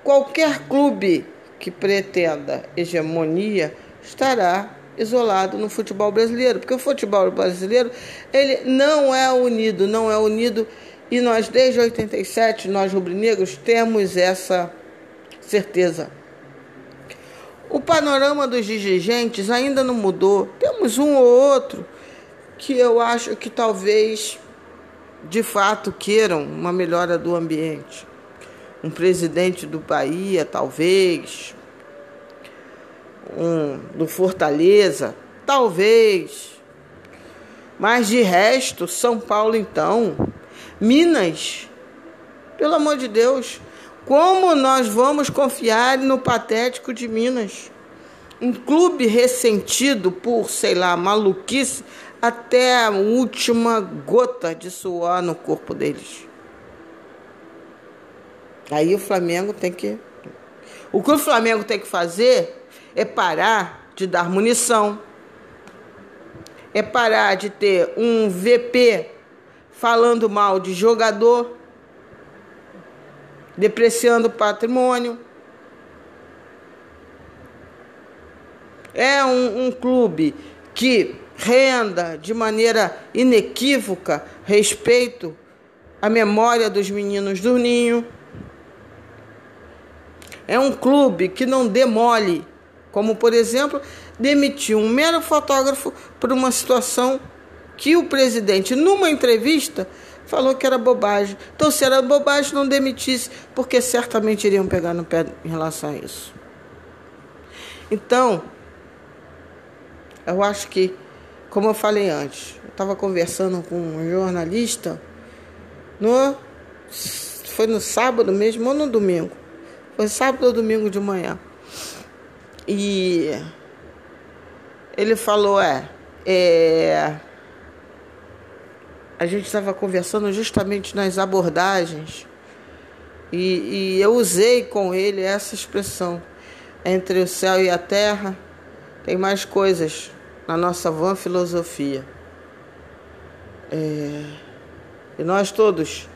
Qualquer clube que pretenda hegemonia estará isolado no futebol brasileiro, porque o futebol brasileiro ele não é unido, não é unido e nós desde 87 nós rubro-negros temos essa certeza. O panorama dos dirigentes ainda não mudou. Temos um ou outro que eu acho que talvez de fato queiram uma melhora do ambiente. Um presidente do Bahia, talvez. Um do Fortaleza, talvez. Mas de resto, São Paulo então, Minas, pelo amor de Deus, como nós vamos confiar no patético de Minas? Um clube ressentido por, sei lá, maluquice até a última gota de suor no corpo deles. Aí o Flamengo tem que. O que o Flamengo tem que fazer é parar de dar munição, é parar de ter um VP falando mal de jogador depreciando o patrimônio. É um, um clube que renda de maneira inequívoca respeito à memória dos meninos do ninho. É um clube que não demole, como por exemplo, demitiu um mero fotógrafo por uma situação que o presidente, numa entrevista, falou que era bobagem. Então, se era bobagem, não demitisse, porque certamente iriam pegar no pé em relação a isso. Então, eu acho que, como eu falei antes, eu estava conversando com um jornalista no foi no sábado mesmo ou no domingo. Foi sábado ou domingo de manhã. E ele falou, é, é a gente estava conversando justamente nas abordagens e, e, eu usei com ele essa expressão entre o céu e a terra tem mais coisas na nossa vã filosofia. É, e nós todos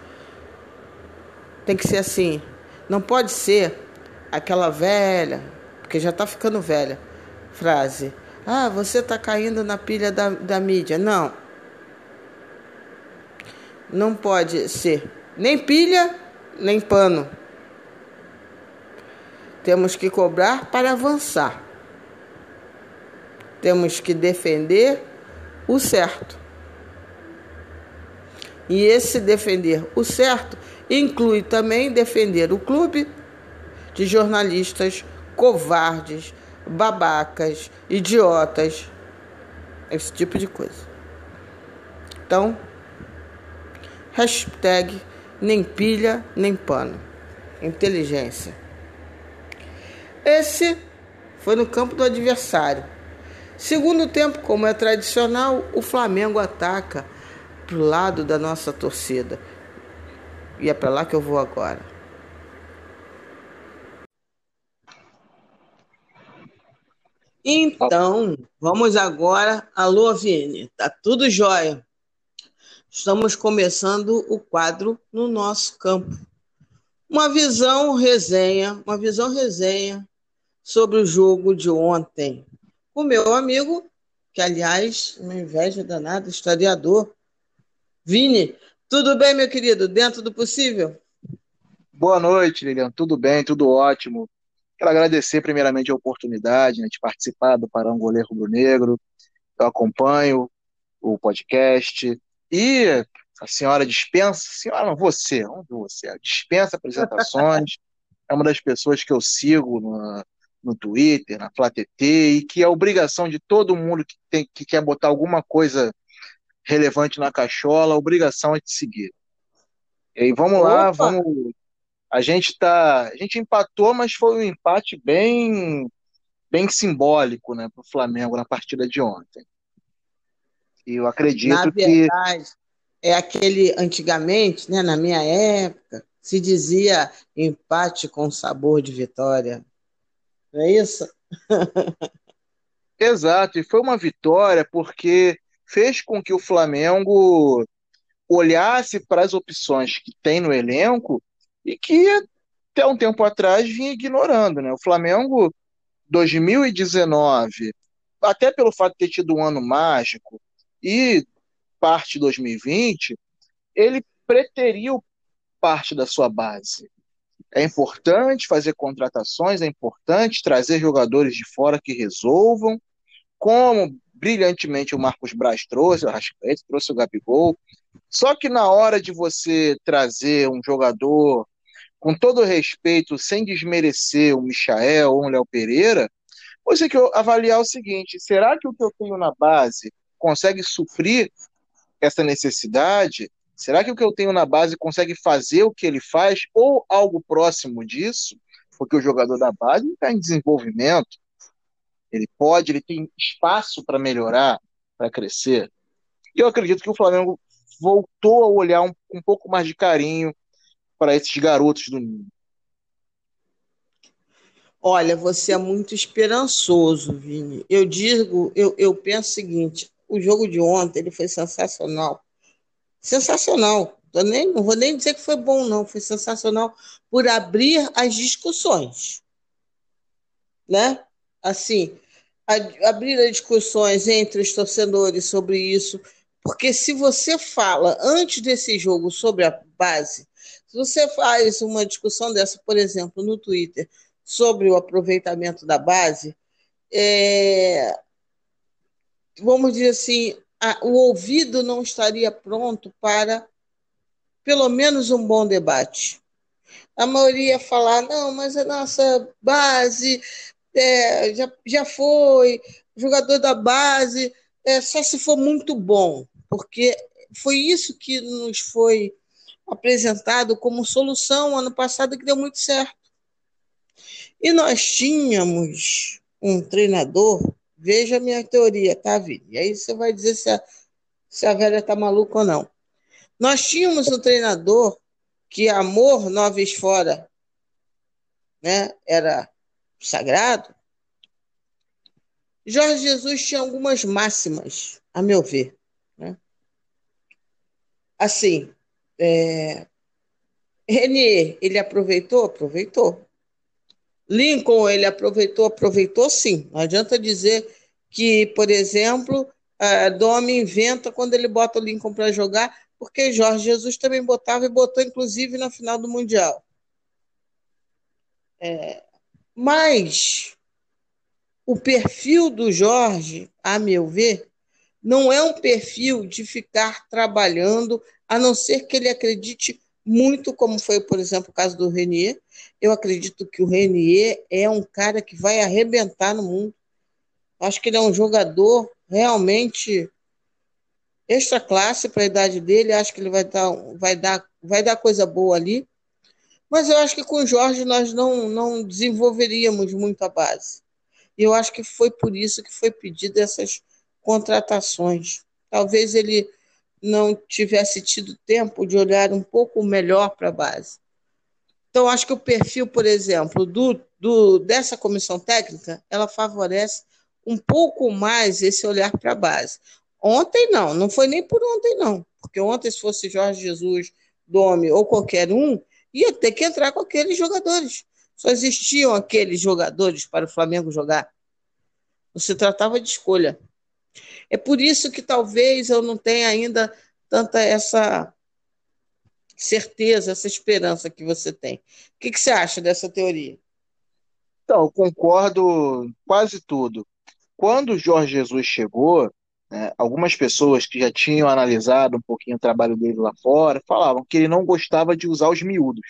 tem que ser assim. Não pode ser aquela velha porque já está ficando velha frase. Ah você está caindo na pilha da, da mídia. Não. Não pode ser nem pilha, nem pano. Temos que cobrar para avançar. Temos que defender o certo. E esse defender o certo inclui também defender o clube de jornalistas covardes, babacas, idiotas, esse tipo de coisa. Então, hashtag nem pilha nem pano. Inteligência. Esse foi no campo do adversário. Segundo tempo, como é tradicional, o Flamengo ataca pro lado da nossa torcida. E é para lá que eu vou agora. Então, vamos agora. Alô, Vini, tá tudo jóia. Estamos começando o quadro no nosso campo. Uma visão resenha, uma visão resenha sobre o jogo de ontem. O meu amigo, que aliás, uma inveja danada, historiador, Vini. Tudo bem, meu querido? Dentro do possível? Boa noite, Lilian. Tudo bem, tudo ótimo. Quero agradecer primeiramente a oportunidade né, de participar do Parangolê Rubro Negro. Eu acompanho o podcast e a senhora dispensa, senhora não, você, onde você, dispensa apresentações, é uma das pessoas que eu sigo no, no Twitter, na FlaTT, e que é obrigação de todo mundo que, tem, que quer botar alguma coisa relevante na cachola, a obrigação é te seguir. E aí, vamos Opa. lá, vamos. A gente tá, a gente empatou, mas foi um empate bem, bem simbólico, né, para o Flamengo na partida de ontem. E eu acredito na verdade, que é aquele antigamente, né, na minha época, se dizia empate com sabor de vitória. Não é isso? Exato, e foi uma vitória porque fez com que o Flamengo olhasse para as opções que tem no elenco e que até um tempo atrás vinha ignorando. Né? O Flamengo, 2019, até pelo fato de ter tido um ano mágico e parte de 2020, ele preteriu parte da sua base. É importante fazer contratações, é importante trazer jogadores de fora que resolvam, como brilhantemente o Marcos Braz trouxe, o Arrascaeta trouxe o Gabigol. Só que na hora de você trazer um jogador, com todo respeito, sem desmerecer o Michael ou o Léo Pereira, você tem que avaliar o seguinte: será que o que eu tenho na base consegue suprir essa necessidade? Será que o que eu tenho na base consegue fazer o que ele faz ou algo próximo disso? Porque o jogador da base está em desenvolvimento, ele pode, ele tem espaço para melhorar, para crescer. E eu acredito que o Flamengo voltou a olhar um, um pouco mais de carinho para esses garotos do mundo. Olha, você é muito esperançoso, Vini. Eu digo, eu, eu penso o seguinte: o jogo de ontem ele foi sensacional. Sensacional. Eu nem, não vou nem dizer que foi bom, não. Foi sensacional por abrir as discussões. Né? Assim, abrir as discussões entre os torcedores sobre isso, porque se você fala antes desse jogo sobre a base, se você faz uma discussão dessa, por exemplo, no Twitter, sobre o aproveitamento da base, é, vamos dizer assim, a, o ouvido não estaria pronto para pelo menos um bom debate. A maioria falar, não, mas a nossa base é, já, já foi jogador da base, é, só se for muito bom, porque foi isso que nos foi apresentado como solução ano passado que deu muito certo. E nós tínhamos um treinador, veja a minha teoria, tá, Vini? E aí você vai dizer se a, se a velha tá maluca ou não. Nós tínhamos um treinador que amor nove fora, né? Era sagrado, Jorge Jesus tinha algumas máximas, a meu ver. Né? Assim, é... Renier, ele aproveitou? Aproveitou. Lincoln, ele aproveitou? Aproveitou sim. Não adianta dizer que, por exemplo, Domi inventa quando ele bota o Lincoln para jogar, porque Jorge Jesus também botava e botou, inclusive, na final do Mundial. É, mas o perfil do Jorge, a meu ver, não é um perfil de ficar trabalhando, a não ser que ele acredite muito como foi, por exemplo, o caso do Renier. Eu acredito que o Renier é um cara que vai arrebentar no mundo. Acho que ele é um jogador realmente extra classe para a idade dele. Acho que ele vai dar, vai dar, vai dar coisa boa ali. Mas eu acho que com o Jorge nós não, não desenvolveríamos muito a base. E eu acho que foi por isso que foi pedido essas contratações. Talvez ele não tivesse tido tempo de olhar um pouco melhor para a base. Então, acho que o perfil, por exemplo, do, do, dessa comissão técnica, ela favorece um pouco mais esse olhar para a base. Ontem não, não foi nem por ontem não, porque ontem se fosse Jorge Jesus, Domi ou qualquer um, ia ter que entrar com aqueles jogadores. Só existiam aqueles jogadores para o Flamengo jogar. Não se tratava de escolha. É por isso que talvez eu não tenha ainda tanta essa certeza, essa esperança que você tem. O que, que você acha dessa teoria? Então, eu concordo quase tudo. Quando o Jorge Jesus chegou, né, algumas pessoas que já tinham analisado um pouquinho o trabalho dele lá fora falavam que ele não gostava de usar os miúdos.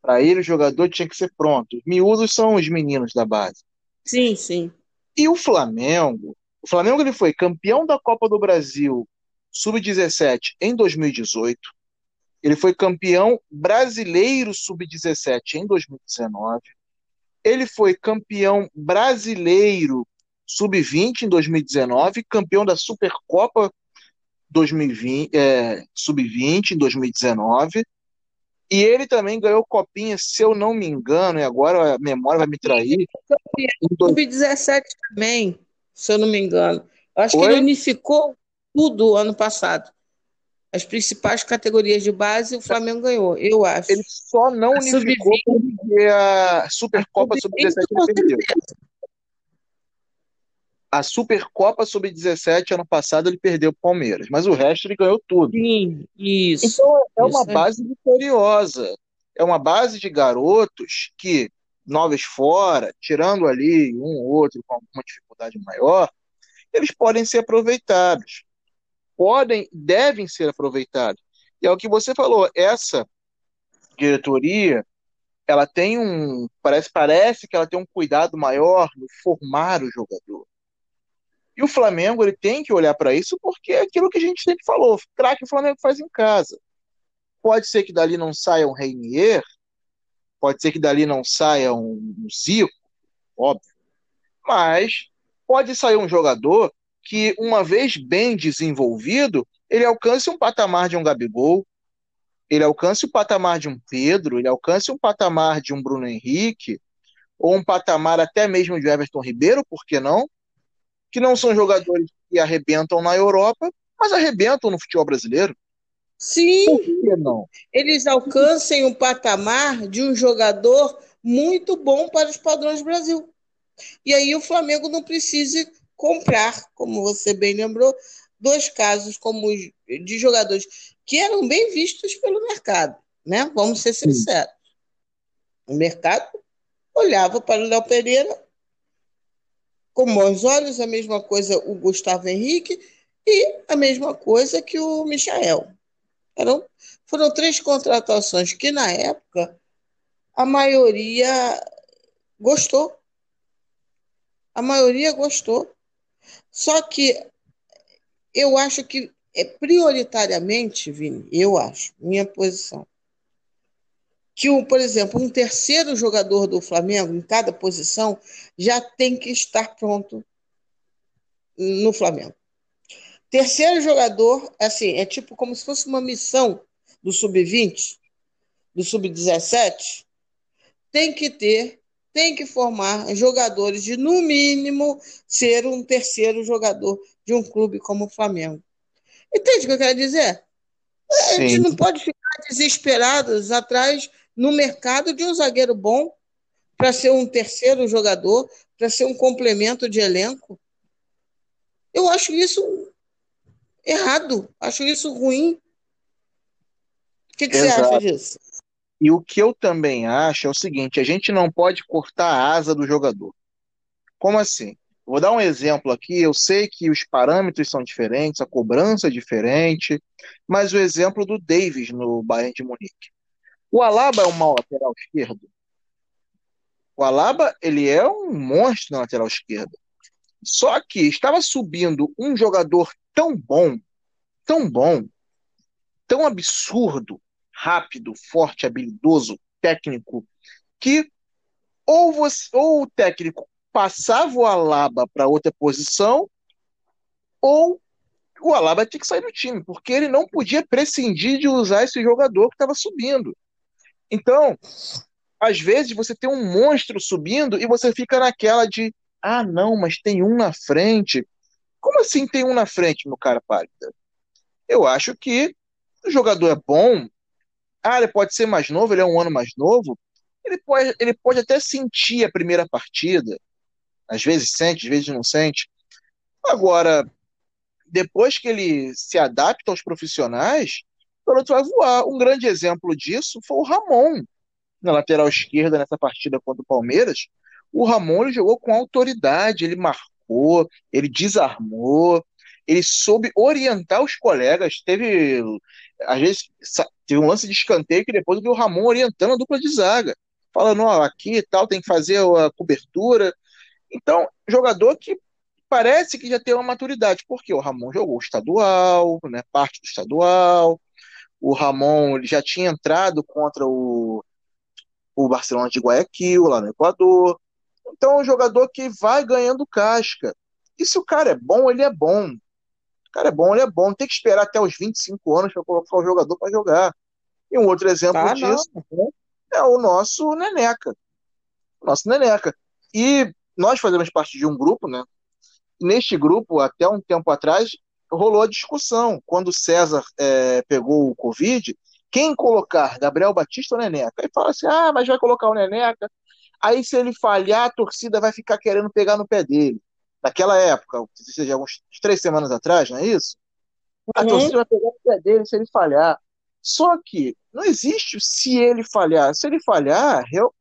Para ele, o jogador tinha que ser pronto. Os miúdos são os meninos da base. Sim, sim. E o Flamengo o Flamengo ele foi campeão da Copa do Brasil sub-17 em 2018. Ele foi campeão brasileiro sub-17 em 2019. Ele foi campeão brasileiro sub-20 em 2019, campeão da Supercopa 2020, é, sub-20 em 2019. E ele também ganhou copinha, se eu não me engano, e agora a memória vai me trair. Sub-17 também se eu não me engano. Eu acho Oi? que ele unificou tudo ano passado. As principais categorias de base, o Flamengo ganhou, eu acho. Ele só não a unificou porque a Supercopa Sub-17 ele perdeu. A Supercopa Sub-17 ano passado ele perdeu o Palmeiras, mas o resto ele ganhou tudo. Sim, isso. Então é isso uma base vitoriosa. É uma base de garotos que, novos fora, tirando ali um ou outro com alguma dificuldade dificuldade maior, eles podem ser aproveitados. Podem, devem ser aproveitados. E é o que você falou, essa diretoria, ela tem um, parece, parece que ela tem um cuidado maior no formar o jogador. E o Flamengo ele tem que olhar para isso porque é aquilo que a gente sempre falou, craque o Flamengo faz em casa. Pode ser que dali não saia um Reinier, pode ser que dali não saia um, um Zico, óbvio, mas pode sair um jogador que, uma vez bem desenvolvido, ele alcance um patamar de um Gabigol, ele alcance o patamar de um Pedro, ele alcance um patamar de um Bruno Henrique, ou um patamar até mesmo de Everton Ribeiro, por que não? Que não são jogadores que arrebentam na Europa, mas arrebentam no futebol brasileiro. Sim. Eles alcancem um patamar de um jogador muito bom para os padrões do Brasil. E aí o Flamengo não precisa comprar, como você bem lembrou, dois casos como de jogadores que eram bem vistos pelo mercado, né? Vamos ser sinceros. O mercado olhava para o Léo Pereira com bons olhos, a mesma coisa o Gustavo Henrique e a mesma coisa que o Michael. Eram, foram três contratações que, na época, a maioria gostou. A maioria gostou. Só que eu acho que é prioritariamente, Vini, eu acho, minha posição, que, um, por exemplo, um terceiro jogador do Flamengo em cada posição já tem que estar pronto no Flamengo. Terceiro jogador, assim, é tipo como se fosse uma missão do sub-20, do sub-17, tem que ter tem que formar jogadores de, no mínimo, ser um terceiro jogador de um clube como o Flamengo. Entende o que eu quero dizer? Sim. A gente não pode ficar desesperados atrás no mercado de um zagueiro bom para ser um terceiro jogador, para ser um complemento de elenco. Eu acho isso errado, acho isso ruim. O que, que você acha disso? E o que eu também acho é o seguinte: a gente não pode cortar a asa do jogador. Como assim? Vou dar um exemplo aqui. Eu sei que os parâmetros são diferentes, a cobrança é diferente, mas o exemplo do Davis no Bayern de Munique. O Alaba é um mau lateral esquerdo? O Alaba, ele é um monstro na lateral esquerda. Só que estava subindo um jogador tão bom, tão bom, tão absurdo, rápido, forte, habilidoso, técnico, que ou, você, ou o técnico passava o Alaba para outra posição, ou o Alaba tinha que sair do time, porque ele não podia prescindir de usar esse jogador que estava subindo. Então, às vezes você tem um monstro subindo e você fica naquela de ah, não, mas tem um na frente. Como assim tem um na frente, meu cara pálida? Eu acho que o jogador é bom. Ah, ele pode ser mais novo, ele é um ano mais novo. Ele pode, ele pode até sentir a primeira partida, às vezes sente, às vezes não sente. Agora, depois que ele se adapta aos profissionais, o garoto vai voar. Um grande exemplo disso foi o Ramon, na lateral esquerda, nessa partida contra o Palmeiras. O Ramon ele jogou com autoridade, ele marcou, ele desarmou, ele soube orientar os colegas. Teve, às vezes, teve um lance de escanteio que depois eu vi o Ramon orientando a dupla de zaga, falando: ó, aqui tal, tem que fazer a cobertura. Então, jogador que parece que já tem uma maturidade, porque o Ramon jogou estadual, né, parte do estadual. O Ramon já tinha entrado contra o, o Barcelona de Guayaquil, lá no Equador. Então é um jogador que vai ganhando casca. E se o cara é bom, ele é bom. O cara é bom, ele é bom. Não tem que esperar até os 25 anos para colocar o jogador para jogar. E um outro exemplo tá, disso né, é o nosso Neneca. O nosso Neneca. E nós fazemos parte de um grupo, né? Neste grupo, até um tempo atrás, rolou a discussão. Quando o César é, pegou o Covid, quem colocar, Gabriel Batista ou Neneca? Aí fala assim: ah, mas vai colocar o Neneca. Aí, se ele falhar, a torcida vai ficar querendo pegar no pé dele. Naquela época, seja, uns três semanas atrás, não é isso? A uhum. torcida vai pegar no pé dele se ele falhar. Só que não existe se ele falhar. Se ele falhar, eu...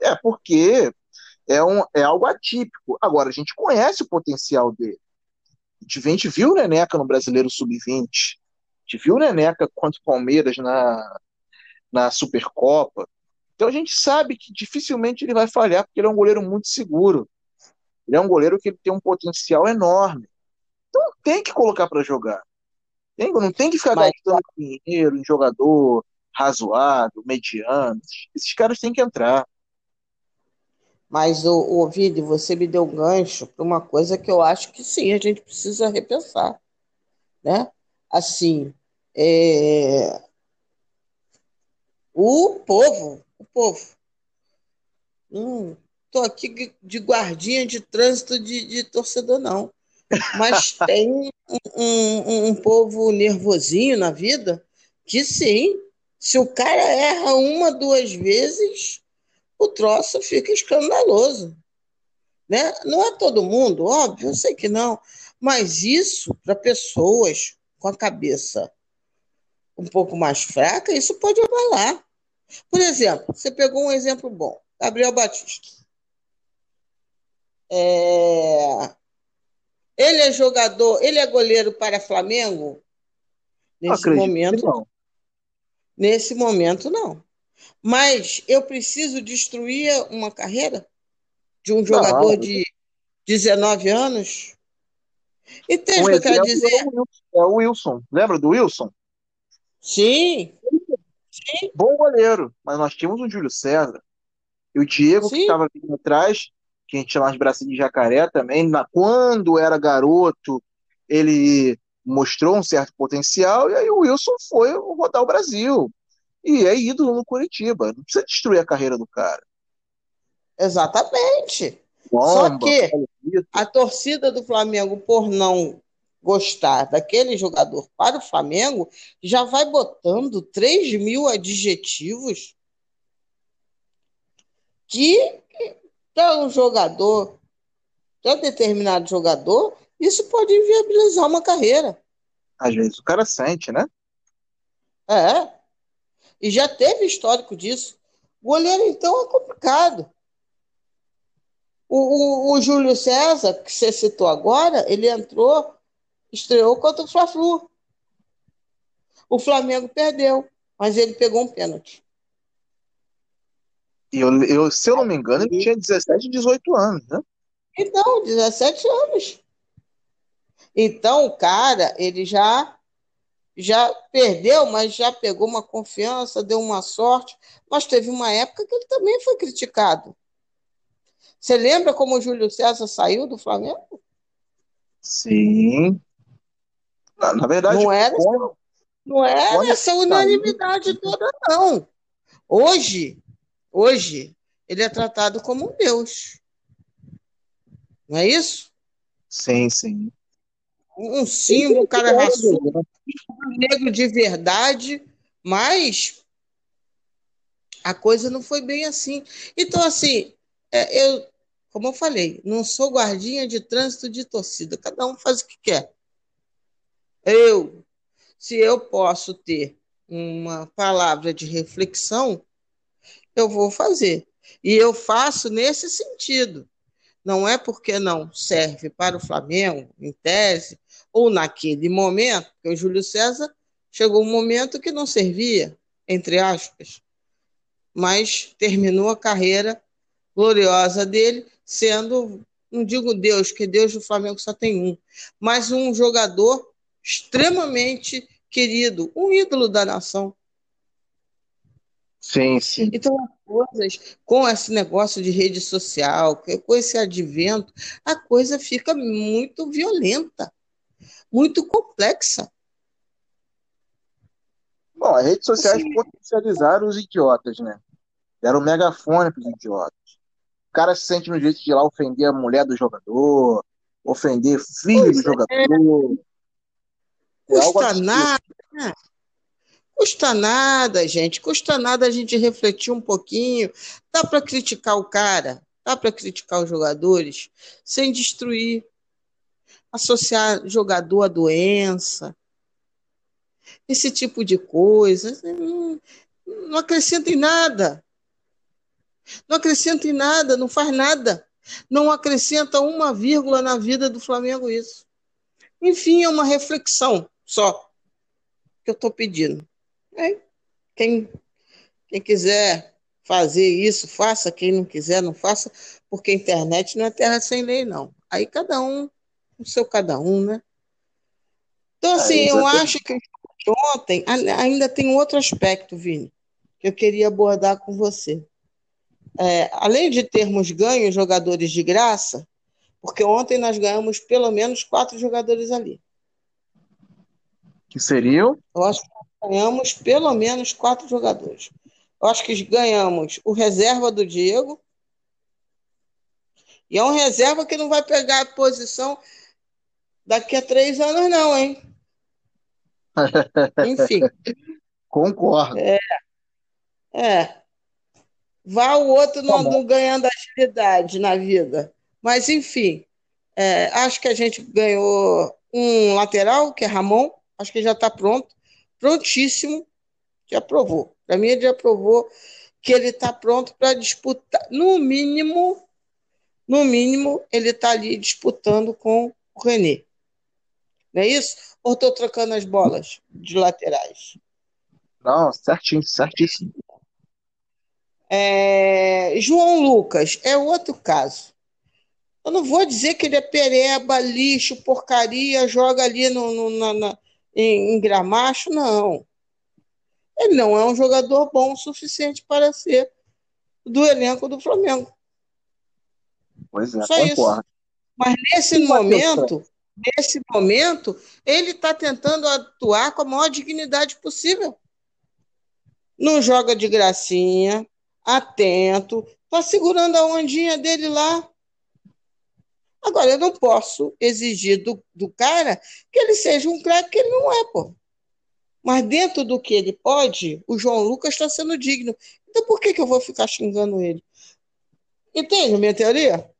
é porque é, um, é algo atípico. Agora, a gente conhece o potencial dele. A gente viu o Neneca no Brasileiro Sub-20. A gente viu o Neneca contra o Palmeiras na, na Supercopa. Então a gente sabe que dificilmente ele vai falhar, porque ele é um goleiro muito seguro. Ele é um goleiro que tem um potencial enorme. Então tem que colocar para jogar. Tem, não tem que ficar Mas... gastando dinheiro em jogador razoável, mediano. Esses caras têm que entrar. Mas, o, Ovidio, você me deu gancho para uma coisa que eu acho que sim, a gente precisa repensar. Né? Assim, é... o povo o povo. Não estou aqui de guardinha de trânsito de, de torcedor, não. Mas tem um, um, um povo nervosinho na vida que sim, se o cara erra uma, duas vezes, o troço fica escandaloso. Né? Não é todo mundo, óbvio, eu sei que não, mas isso para pessoas com a cabeça um pouco mais fraca, isso pode abalar. Por exemplo, você pegou um exemplo bom, Gabriel Batista. É... Ele é jogador, ele é goleiro para Flamengo? Nesse momento, não. Nesse momento, não. Mas eu preciso destruir uma carreira de um jogador não. de 19 anos? Entende o que eu quero dizer? É o Wilson. Lembra do Wilson? Sim. Sim. Bom goleiro, mas nós tínhamos um Júlio César. E o Diego, Sim. que estava aqui atrás, que a gente chama de bracinho de jacaré também, na, quando era garoto, ele mostrou um certo potencial, e aí o Wilson foi rodar o Brasil. E é ídolo no Curitiba. Não precisa destruir a carreira do cara. Exatamente. Bomba, Só que a torcida do Flamengo, por não gostar daquele jogador para o Flamengo, já vai botando 3 mil adjetivos que para um jogador, para determinado jogador, isso pode inviabilizar uma carreira. Às vezes o cara sente, né? É. E já teve histórico disso. O goleiro, então, é complicado. O, o, o Júlio César, que você citou agora, ele entrou, estreou contra o Fla-Flu. O Flamengo perdeu, mas ele pegou um pênalti. E eu, eu, se eu não me engano, ele tinha 17, 18 anos, né? Então, 17 anos. Então, o cara, ele já já perdeu, mas já pegou uma confiança, deu uma sorte. Mas teve uma época que ele também foi criticado. Você lembra como o Júlio César saiu do Flamengo? Sim. Na, na verdade, não era, como... não era essa unanimidade toda, não. Hoje, hoje, ele é tratado como um Deus. Não é isso? Sim, sim. Um símbolo, um cara raçudo, um negro de verdade, mas a coisa não foi bem assim. Então, assim, é, eu, como eu falei, não sou guardinha de trânsito de torcida. Cada um faz o que quer. Eu, se eu posso ter uma palavra de reflexão, eu vou fazer. E eu faço nesse sentido. Não é porque não serve para o Flamengo, em tese, ou naquele momento, porque o Júlio César chegou um momento que não servia, entre aspas, mas terminou a carreira gloriosa dele, sendo, não digo Deus, que Deus do Flamengo só tem um, mas um jogador extremamente querido, um ídolo da nação. Sim, sim. Então, as coisas, com esse negócio de rede social, com esse advento, a coisa fica muito violenta, muito complexa. Bom, as redes sociais sim. potencializaram os idiotas, né? Deram um megafone para os idiotas. O cara se sente no direito de ir lá ofender a mulher do jogador, ofender filho pois do é. jogador. Custa é nada. Custa nada, gente. Custa nada a gente refletir um pouquinho. Dá para criticar o cara, dá para criticar os jogadores, sem destruir. Associar jogador à doença. Esse tipo de coisa. Não, não acrescenta em nada. Não acrescenta em nada, não faz nada. Não acrescenta uma vírgula na vida do Flamengo isso. Enfim, é uma reflexão só que eu estou pedindo. É, quem, quem quiser fazer isso, faça. Quem não quiser, não faça, porque a internet não é terra sem lei, não. Aí cada um, o seu cada um, né? Então, é, assim, eu acho que ontem ainda tem um outro aspecto, Vini, que eu queria abordar com você. É, além de termos ganho jogadores de graça, porque ontem nós ganhamos pelo menos quatro jogadores ali. Que seriam? Eu acho que ganhamos pelo menos quatro jogadores. Eu acho que ganhamos o reserva do Diego. E é um reserva que não vai pegar a posição daqui a três anos, não, hein? Enfim. Concordo. É. É. Vá o outro não, tá não ganhando agilidade na vida. Mas, enfim, é, acho que a gente ganhou um lateral, que é Ramon. Acho que já está pronto prontíssimo, já aprovou. Para mim, ele já aprovou que ele está pronto para disputar. No mínimo, no mínimo, ele está ali disputando com o René. Não é isso? Ou estou trocando as bolas de laterais? Não, certinho, certíssimo. É, João Lucas é outro caso. Eu não vou dizer que ele é pereba, lixo, porcaria, joga ali no, no na, na, em, em Gramacho, não. Ele não é um jogador bom o suficiente para ser do elenco do Flamengo. Pois é, Só concordo. Isso. Mas nesse momento, nesse momento, ele está tentando atuar com a maior dignidade possível. Não joga de gracinha, atento, está segurando a ondinha dele lá. Agora, eu não posso exigir do, do cara que ele seja um craque que ele não é, pô. Mas dentro do que ele pode, o João Lucas está sendo digno. Então por que, que eu vou ficar xingando ele? Entende a minha teoria?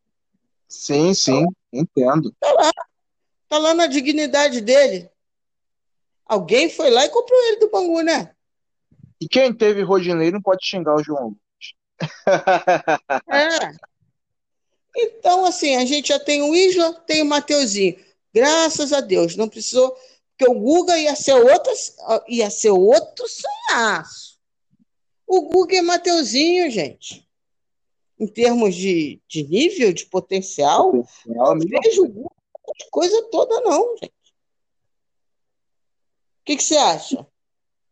Sim, sim, entendo. Está lá. Está lá na dignidade dele. Alguém foi lá e comprou ele do Bangu, né? E quem teve Rodinei não pode xingar o João Lucas. é. Então, assim, a gente já tem o Isla, tem o Mateuzinho. Graças a Deus, não precisou, porque o Guga ia ser outro, ia ser outro sonhaço. O Guga é Mateuzinho, gente. Em termos de, de nível, de potencial, potencial não vejo o Guga coisa toda, não, gente. O que, que você acha?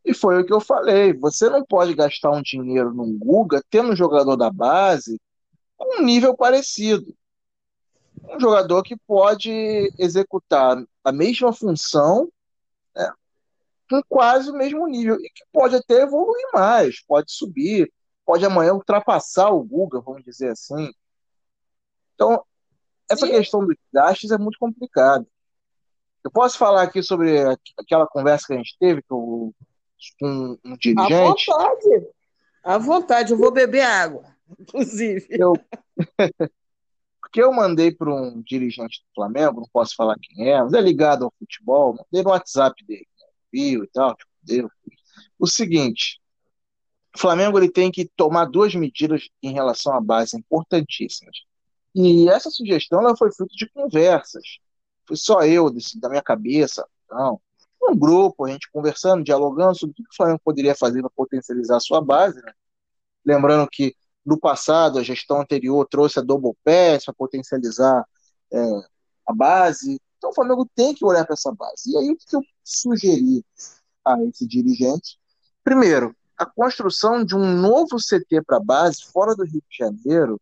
E foi o que eu falei. Você não pode gastar um dinheiro num Guga tendo um jogador da base um nível parecido. Um jogador que pode executar a mesma função né, com quase o mesmo nível e que pode até evoluir mais, pode subir, pode amanhã ultrapassar o Guga, vamos dizer assim. Então, essa Sim. questão dos gastos é muito complicada. Eu posso falar aqui sobre aquela conversa que a gente teve com, com um dirigente? À vontade. À vontade, eu vou beber água, inclusive. Eu... Porque eu mandei para um dirigente do Flamengo, não posso falar quem é, mas é ligado ao futebol, mandei no WhatsApp dele, né, viu e tal, tipo, deu. O seguinte, o Flamengo ele tem que tomar duas medidas em relação à base importantíssimas. E essa sugestão ela foi fruto de conversas. Foi só eu, da minha cabeça, não. Um grupo, a gente conversando, dialogando sobre o que o Flamengo poderia fazer para potencializar a sua base. Né? Lembrando que no passado, a gestão anterior trouxe a Double Pass para potencializar é, a base. Então o Flamengo tem que olhar para essa base. E aí o que eu sugeri a esse dirigente? Primeiro, a construção de um novo CT para a base fora do Rio de Janeiro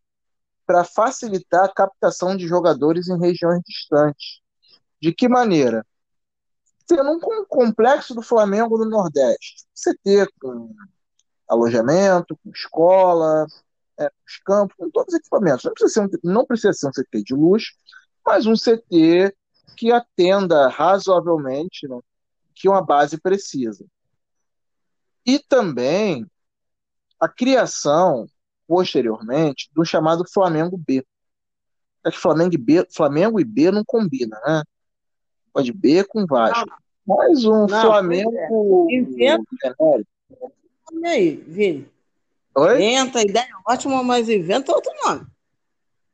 para facilitar a captação de jogadores em regiões distantes. De que maneira? Tendo um complexo do Flamengo no Nordeste. CT com alojamento, com escola, é, os campos, com todos os equipamentos. Não precisa, ser um, não precisa ser um CT de luxo, mas um CT que atenda razoavelmente né, que uma base precisa. E também a criação, posteriormente, do chamado Flamengo B. É que Flamengo e B, Flamengo e B não combina, né? Pode B com Vasco. Mais um não, Flamengo. É. Inventa. E aí, Vini? Oi? Inventa, ideia ótima, mas inventa outro nome.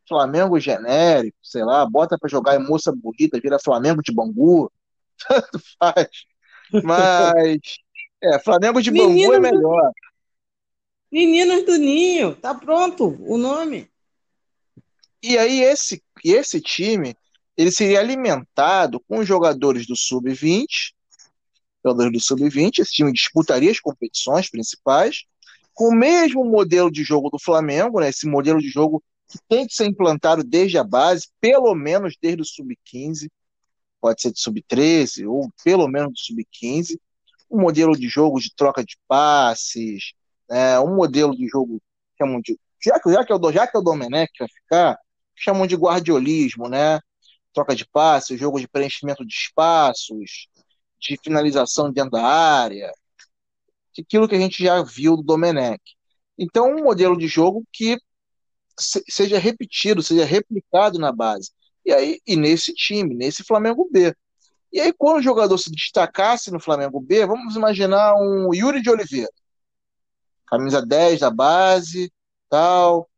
Flamengo genérico, sei lá, bota para jogar em moça bonita, vira Flamengo de Bangu. Tanto faz. Mas. É, Flamengo de Bangu é melhor. Do... Meninos do Ninho, tá pronto o nome. E aí, esse, esse time ele seria alimentado com jogadores do sub-20, jogadores do sub-20, esse time disputaria as competições principais, com o mesmo modelo de jogo do Flamengo, né, esse modelo de jogo que tem que ser implantado desde a base, pelo menos desde o sub-15, pode ser de sub-13 ou pelo menos do sub-15, um modelo de jogo de troca de passes, né, um modelo de jogo chamam de já que, já que, é o, já que é o Domenech vai ficar, chamam de guardiolismo, né? troca de passes, jogo de preenchimento de espaços, de finalização dentro da área, aquilo que a gente já viu do Domenech. Então, um modelo de jogo que seja repetido, seja replicado na base. E aí, e nesse time, nesse Flamengo B. E aí, quando o jogador se destacasse no Flamengo B, vamos imaginar um Yuri de Oliveira. Camisa 10 da base, tal,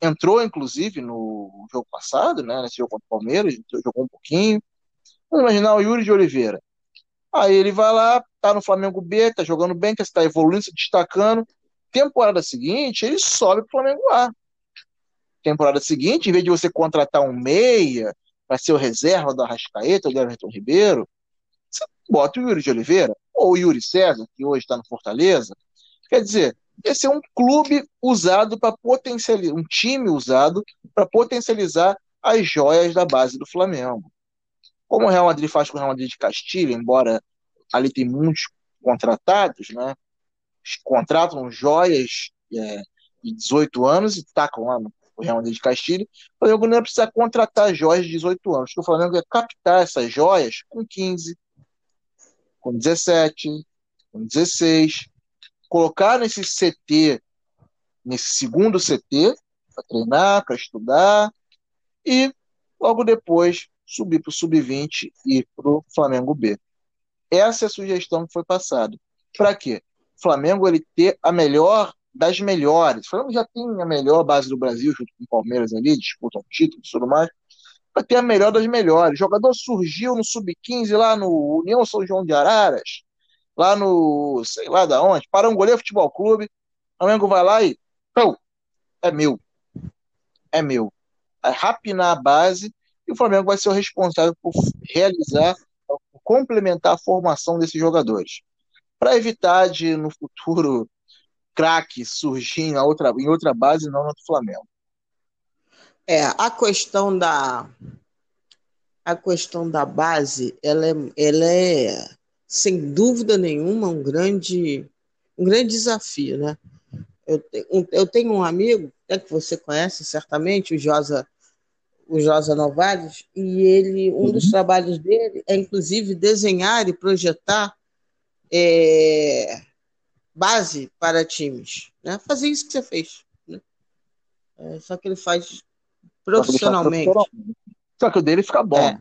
entrou, inclusive, no jogo passado, né, nesse jogo contra o Palmeiras, jogou um pouquinho. Vamos imaginar o Yuri de Oliveira. Aí ele vai lá, tá no Flamengo B, tá jogando bem, que está evoluindo, se destacando. Temporada seguinte, ele sobe pro Flamengo A. Temporada seguinte, em vez de você contratar um meia para ser o reserva do Arrascaeta ou do Everton Ribeiro, você bota o Yuri de Oliveira, ou o Yuri César, que hoje está no Fortaleza. Quer dizer, esse é um clube usado para potencializar, um time usado para potencializar as joias da base do Flamengo. Como o Real Madrid faz com o Real Madrid de Castilho, embora ali tem muitos contratados, né? Contratam joias é, de 18 anos e tacam lá no Real Madrid de Castilho. O Flamengo não precisa contratar joias de 18 anos. O Flamengo é captar essas joias com 15, com 17, com 16 colocar nesse CT, nesse segundo CT, para treinar, para estudar, e logo depois subir para o Sub-20 e para o Flamengo B. Essa é a sugestão que foi passada. Para quê? O Flamengo ele ter a melhor das melhores. O Flamengo já tem a melhor base do Brasil, junto com o Palmeiras ali, disputam títulos e tudo mais. Vai ter a melhor das melhores. O jogador surgiu no Sub-15 lá no União São João de Araras, lá no, sei lá da onde, Parangolê Futebol Clube. O Flamengo vai lá e, pô, é meu. É meu. É rapinar a base o Flamengo vai ser o responsável por realizar, por complementar a formação desses jogadores. Para evitar de, no futuro, craque surgir em outra, em outra base, não no Flamengo. É, a questão da a questão da base, ela é, ela é sem dúvida nenhuma um grande um grande desafio, né? Eu, eu tenho um amigo é que você conhece certamente, o Josa o Josa Novaes, e ele um uhum. dos trabalhos dele é inclusive desenhar e projetar é, base para times, né? Fazer isso que você fez, né? é, só que ele faz profissionalmente. Só que o dele fica bom. É.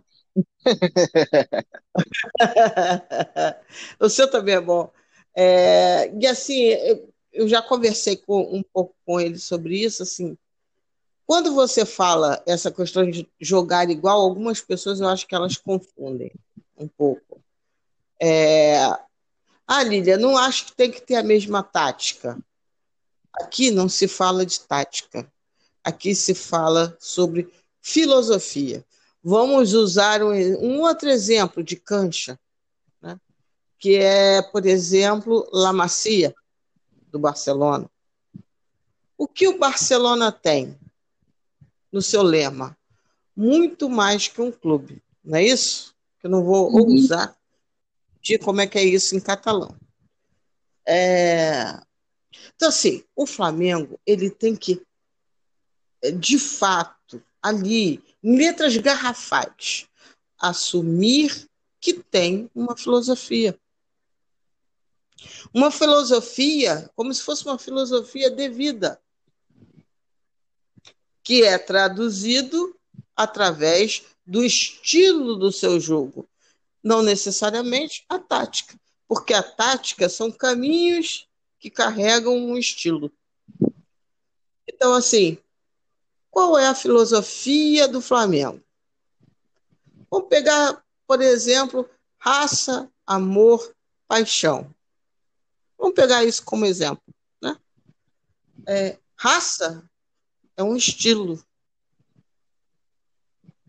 o seu também é bom. É, e assim, eu já conversei com, um pouco com ele sobre isso. Assim, quando você fala essa questão de jogar igual, algumas pessoas eu acho que elas confundem um pouco. É, ah, Lília, não acho que tem que ter a mesma tática. Aqui não se fala de tática. Aqui se fala sobre filosofia. Vamos usar um, um outro exemplo de cancha, né? que é, por exemplo, La Macia, do Barcelona. O que o Barcelona tem no seu lema? Muito mais que um clube, não é isso? Eu não vou uhum. usar de como é que é isso em catalão. É... Então, assim, o Flamengo ele tem que, de fato, ali, em letras garrafais, assumir que tem uma filosofia. Uma filosofia, como se fosse uma filosofia de vida, que é traduzido através do estilo do seu jogo, não necessariamente a tática, porque a tática são caminhos que carregam um estilo. Então, assim, qual é a filosofia do Flamengo? Vamos pegar, por exemplo, raça, amor, paixão. Vamos pegar isso como exemplo. Né? É, raça é um estilo.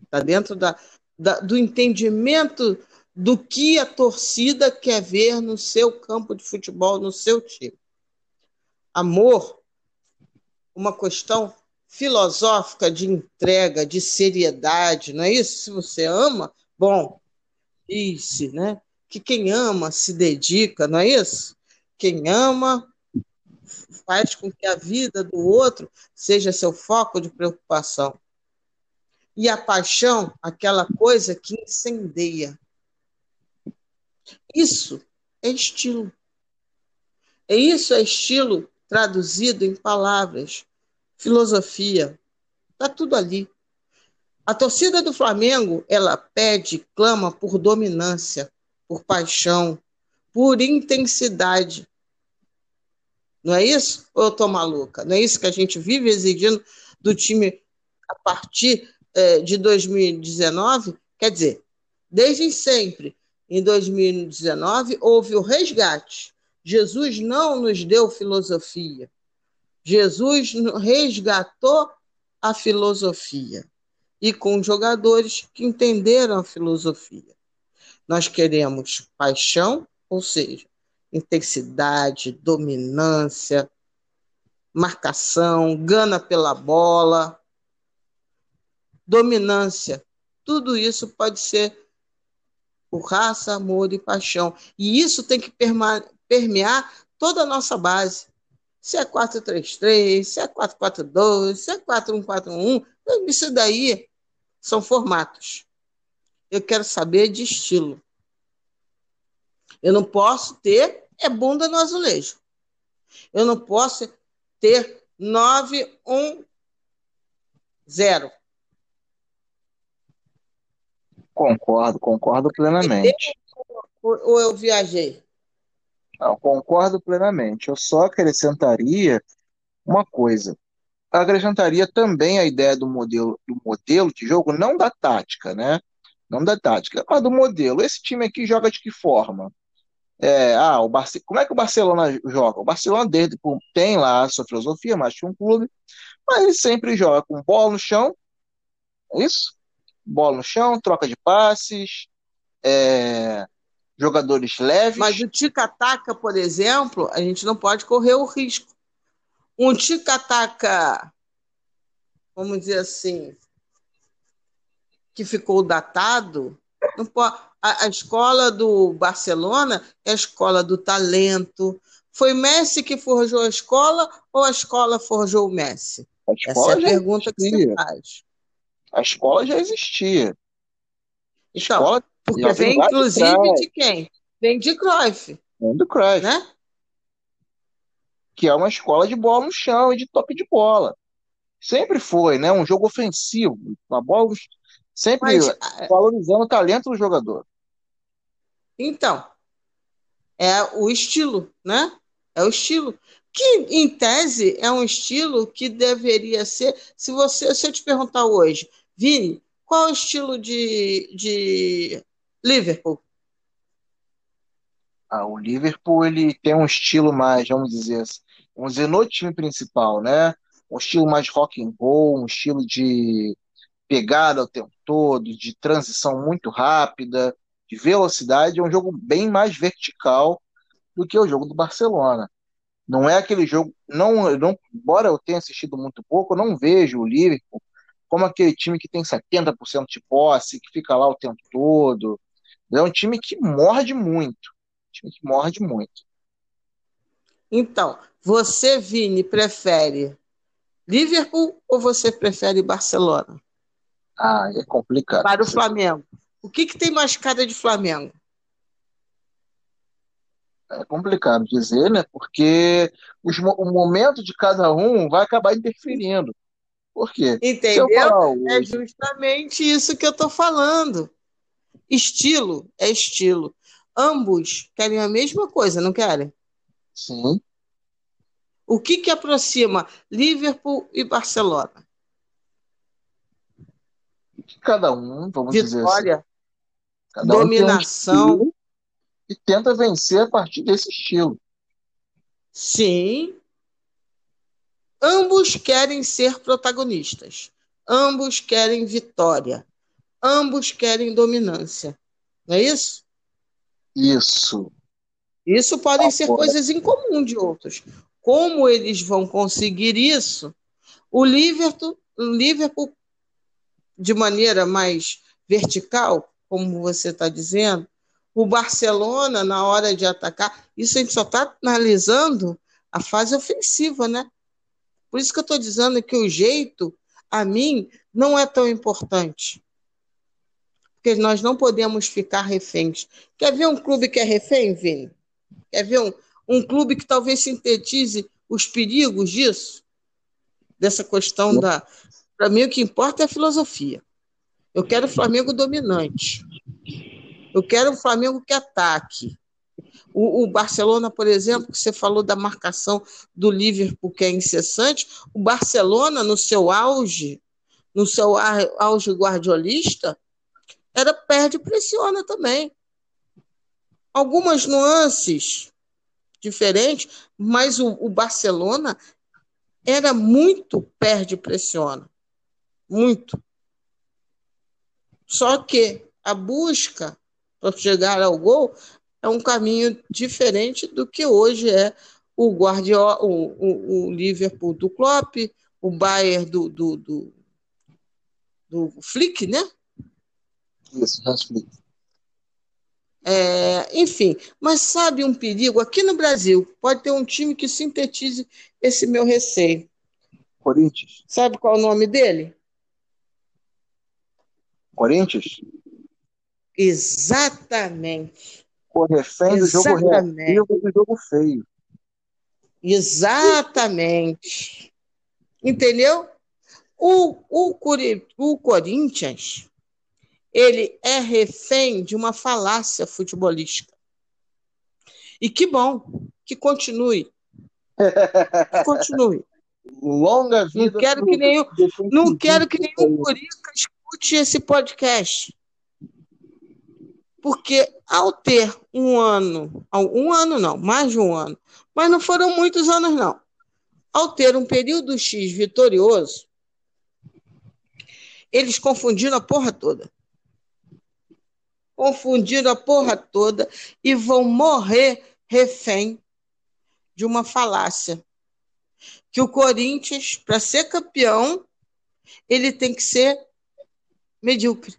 Está dentro da, da, do entendimento do que a torcida quer ver no seu campo de futebol, no seu time. Amor, uma questão filosófica de entrega, de seriedade, não é isso? Se você ama, bom, disse, né? Que quem ama se dedica, não é isso? Quem ama faz com que a vida do outro seja seu foco de preocupação. E a paixão, aquela coisa que incendeia, isso é estilo. E isso é estilo traduzido em palavras, filosofia. Está tudo ali. A torcida do Flamengo, ela pede, clama por dominância, por paixão, por intensidade. Não é isso? Ou eu estou maluca? Não é isso que a gente vive exigindo do time a partir eh, de 2019? Quer dizer, desde sempre em 2019, houve o resgate. Jesus não nos deu filosofia. Jesus resgatou a filosofia e com jogadores que entenderam a filosofia. Nós queremos paixão, ou seja, intensidade, dominância, marcação, gana pela bola, dominância. Tudo isso pode ser por raça, amor e paixão. E isso tem que permear toda a nossa base. Se é 433, se é 442, se é 4141, isso daí são formatos. Eu quero saber de estilo. Eu não posso ter é bunda no azulejo. Eu não posso ter 910. Concordo, concordo plenamente. Ou eu viajei? Não, concordo plenamente. Eu só acrescentaria uma coisa. Acrescentaria também a ideia do modelo, do modelo de jogo, não da tática, né? Não da tática, mas do modelo. Esse time aqui joga de que forma? É, ah, o Barce... Como é que o Barcelona joga? O Barcelona desde, tem lá a sua filosofia, mais que um clube, mas ele sempre joga com bola no chão, é isso? Bola no chão, troca de passes, é, jogadores leves. Mas o tica-taca, por exemplo, a gente não pode correr o risco. Um tica-taca, vamos dizer assim, que ficou datado, a, a escola do Barcelona é a escola do talento. Foi Messi que forjou a escola ou a escola forjou o Messi? Essa é a pergunta existia. que você faz. A escola já existia. Então, escola porque vem inclusive de, de, quem? Vem de Cruyff. Vem do Cruyff. Né? Que é uma escola de bola no chão e de toque de bola. Sempre foi, né? Um jogo ofensivo. Uma bola sempre Mas, valorizando o talento do jogador. Então, é o estilo, né? É o estilo. Que, em tese, é um estilo que deveria ser. Se você se eu te perguntar hoje, Vini, qual é o estilo de, de Liverpool? Ah, o Liverpool ele tem um estilo mais, vamos dizer, assim, vamos dizer, no time principal, né? Um estilo mais rock and roll, um estilo de pegada o tempo todo, de transição muito rápida, de velocidade, é um jogo bem mais vertical do que o jogo do Barcelona. Não é aquele jogo, não, não, embora eu tenha assistido muito pouco, eu não vejo o Liverpool como aquele time que tem 70% de posse, que fica lá o tempo todo. É um time que morde muito. Um time que morde muito. Então, você, Vini, prefere Liverpool ou você prefere Barcelona? Ah, é complicado. Para o Flamengo. O que, que tem mais cara de Flamengo? É complicado dizer, né? Porque os, o momento de cada um vai acabar interferindo. Por quê? Entendeu? Falar, é justamente isso que eu estou falando. Estilo é estilo. Ambos querem a mesma coisa, não querem? Sim. O que, que aproxima Liverpool e Barcelona? Cada um, vamos Vitória. dizer assim. Cada dominação. Um e tenta vencer a partir desse estilo. Sim. Ambos querem ser protagonistas. Ambos querem vitória. Ambos querem dominância. Não é isso? Isso. Isso podem ser coisas em comum de outros. Como eles vão conseguir isso? O Liverpool, o Liverpool de maneira mais vertical, como você está dizendo, o Barcelona, na hora de atacar, isso a gente só está analisando a fase ofensiva, né? Por isso que eu estou dizendo que o jeito, a mim, não é tão importante. Porque nós não podemos ficar reféns. Quer ver um clube que é refém, Vini? Quer ver um, um clube que talvez sintetize os perigos disso? Dessa questão da. Para mim, o que importa é a filosofia. Eu quero o Flamengo dominante. Eu quero um Flamengo que ataque. O, o, Barcelona, por exemplo, que você falou da marcação do Liverpool, que é incessante, o Barcelona, no seu auge, no seu auge guardiolista, era perde e pressiona também. Algumas nuances diferentes, mas o, o Barcelona era muito perde e pressiona. Muito. Só que a busca para chegar ao gol é um caminho diferente do que hoje é o Guardiola, o, o, o Liverpool do Klopp, o Bayern do, do, do, do Flick, né? Isso, Hans Flick. É, enfim, mas sabe um perigo? Aqui no Brasil, pode ter um time que sintetize esse meu receio. Corinthians. Sabe qual é o nome dele? Corinthians? Exatamente. O refém do jogo reativo do jogo feio. Exatamente. Entendeu? O, o, o Corinthians ele é refém de uma falácia futebolística. E que bom, que continue. Que continue. Longa vida. Não quero que nenhum, não quero que nenhum Curica esse podcast. Porque ao ter um ano, um ano não, mais de um ano, mas não foram muitos anos, não. Ao ter um período X vitorioso, eles confundiram a porra toda. Confundiram a porra toda e vão morrer refém de uma falácia. Que o Corinthians, para ser campeão, ele tem que ser medíocre.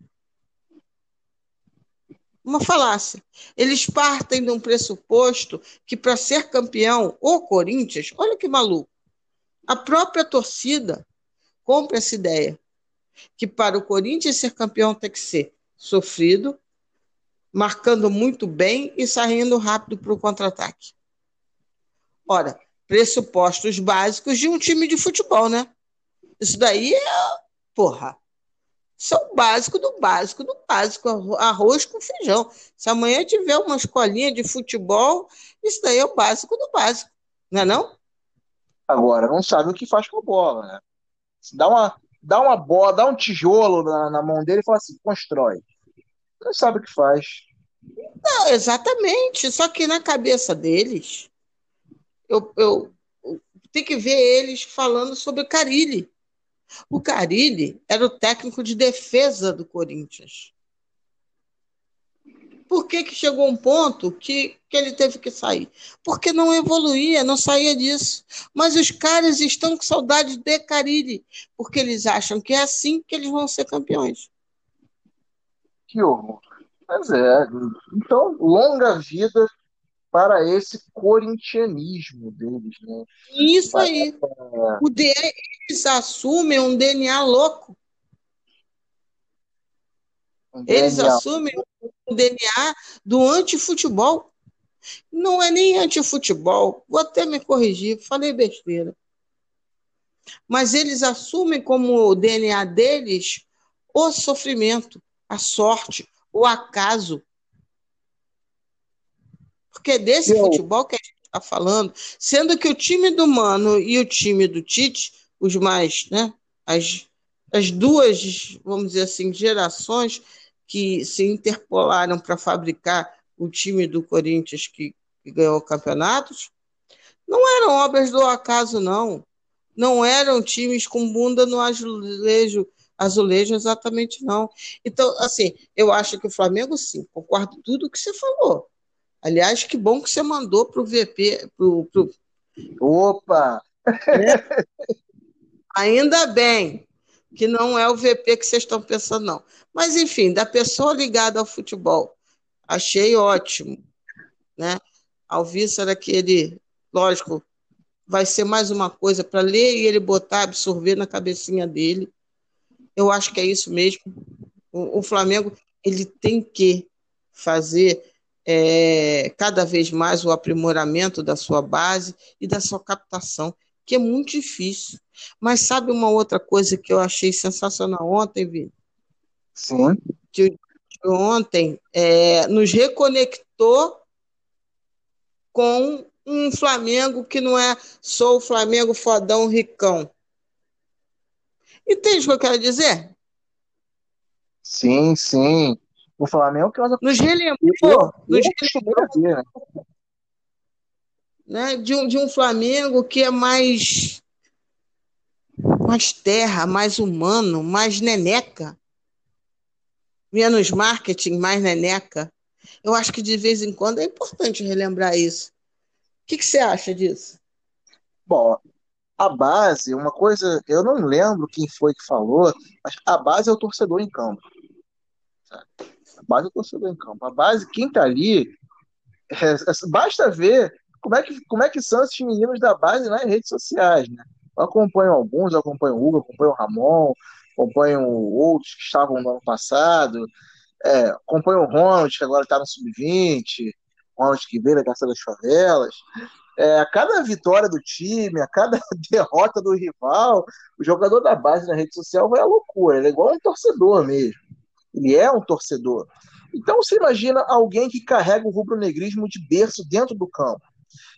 Uma falácia. Eles partem de um pressuposto que, para ser campeão, o Corinthians, olha que maluco, a própria torcida compra essa ideia que para o Corinthians ser campeão tem que ser sofrido, marcando muito bem e saindo rápido para o contra-ataque. Ora, pressupostos básicos de um time de futebol, né? Isso daí é, porra, isso é o básico do básico do básico, arroz com feijão. Se amanhã tiver uma escolinha de futebol, isso daí é o básico do básico, não é não? Agora, não sabe o que faz com a bola, né? Dá uma, dá uma bola, dá um tijolo na, na mão dele e fala assim, constrói. Não sabe o que faz. Não, exatamente. Só que na cabeça deles, eu, eu, eu tem que ver eles falando sobre o Carilli. O Carilli era o técnico de defesa do Corinthians. Por que, que chegou um ponto que, que ele teve que sair? Porque não evoluía, não saía disso. Mas os caras estão com saudade de Carilli, porque eles acham que é assim que eles vão ser campeões. Que horror. Mas é. Então, longa vida para esse corintianismo deles, né? Isso aí. O DNA, eles assumem um DNA louco. Um eles DNA. assumem o DNA do antifutebol. Não é nem antifutebol. Vou até me corrigir, falei besteira. Mas eles assumem como o DNA deles o sofrimento, a sorte, o acaso. Porque é desse Eu... futebol que a gente está falando, sendo que o time do Mano e o time do Tite, os mais, né, as, as duas, vamos dizer assim, gerações que se interpolaram para fabricar o time do Corinthians que, que ganhou campeonatos, não eram obras do acaso, não. Não eram times com bunda no azulejo, azulejo exatamente, não. Então, assim, eu acho que o Flamengo, sim, concordo tudo que você falou. Aliás, que bom que você mandou para o VP. Pro, pro... Opa! É? Ainda bem que não é o VP que vocês estão pensando, não. Mas, enfim, da pessoa ligada ao futebol, achei ótimo. Né? Alvício aquele, lógico, vai ser mais uma coisa para ler e ele botar, absorver na cabecinha dele. Eu acho que é isso mesmo. O, o Flamengo ele tem que fazer é, cada vez mais o aprimoramento da sua base e da sua captação, que é muito difícil. Mas sabe uma outra coisa que eu achei sensacional ontem, Vini? Sim. De, ontem é, nos reconectou com um Flamengo que não é só o Flamengo fodão ricão. Entende o que eu quero dizer? Sim, sim. O Flamengo que nós nos relembrou, nos relembrou né? né, de, um, de um Flamengo que é mais mais terra, mais humano, mais neneca menos marketing, mais neneca. Eu acho que de vez em quando é importante relembrar isso. O que, que você acha disso? Bom, a base, uma coisa, eu não lembro quem foi que falou, mas a base é o torcedor em campo. A base é o torcedor em campo. A base, quem tá ali, é, é, basta ver como é, que, como é que são esses meninos da base nas redes sociais, né? Eu acompanho alguns, eu acompanho o Hugo, acompanho o Ramon, acompanho outros que estavam no ano passado, é, acompanho o Ronald, que agora está no Sub-20, Ronald que veio da Caça das Favelas. É, a cada vitória do time, a cada derrota do rival, o jogador da base na rede social vai à loucura. Ele é igual um torcedor mesmo. Ele é um torcedor. Então você imagina alguém que carrega o rubro-negrismo de berço dentro do campo.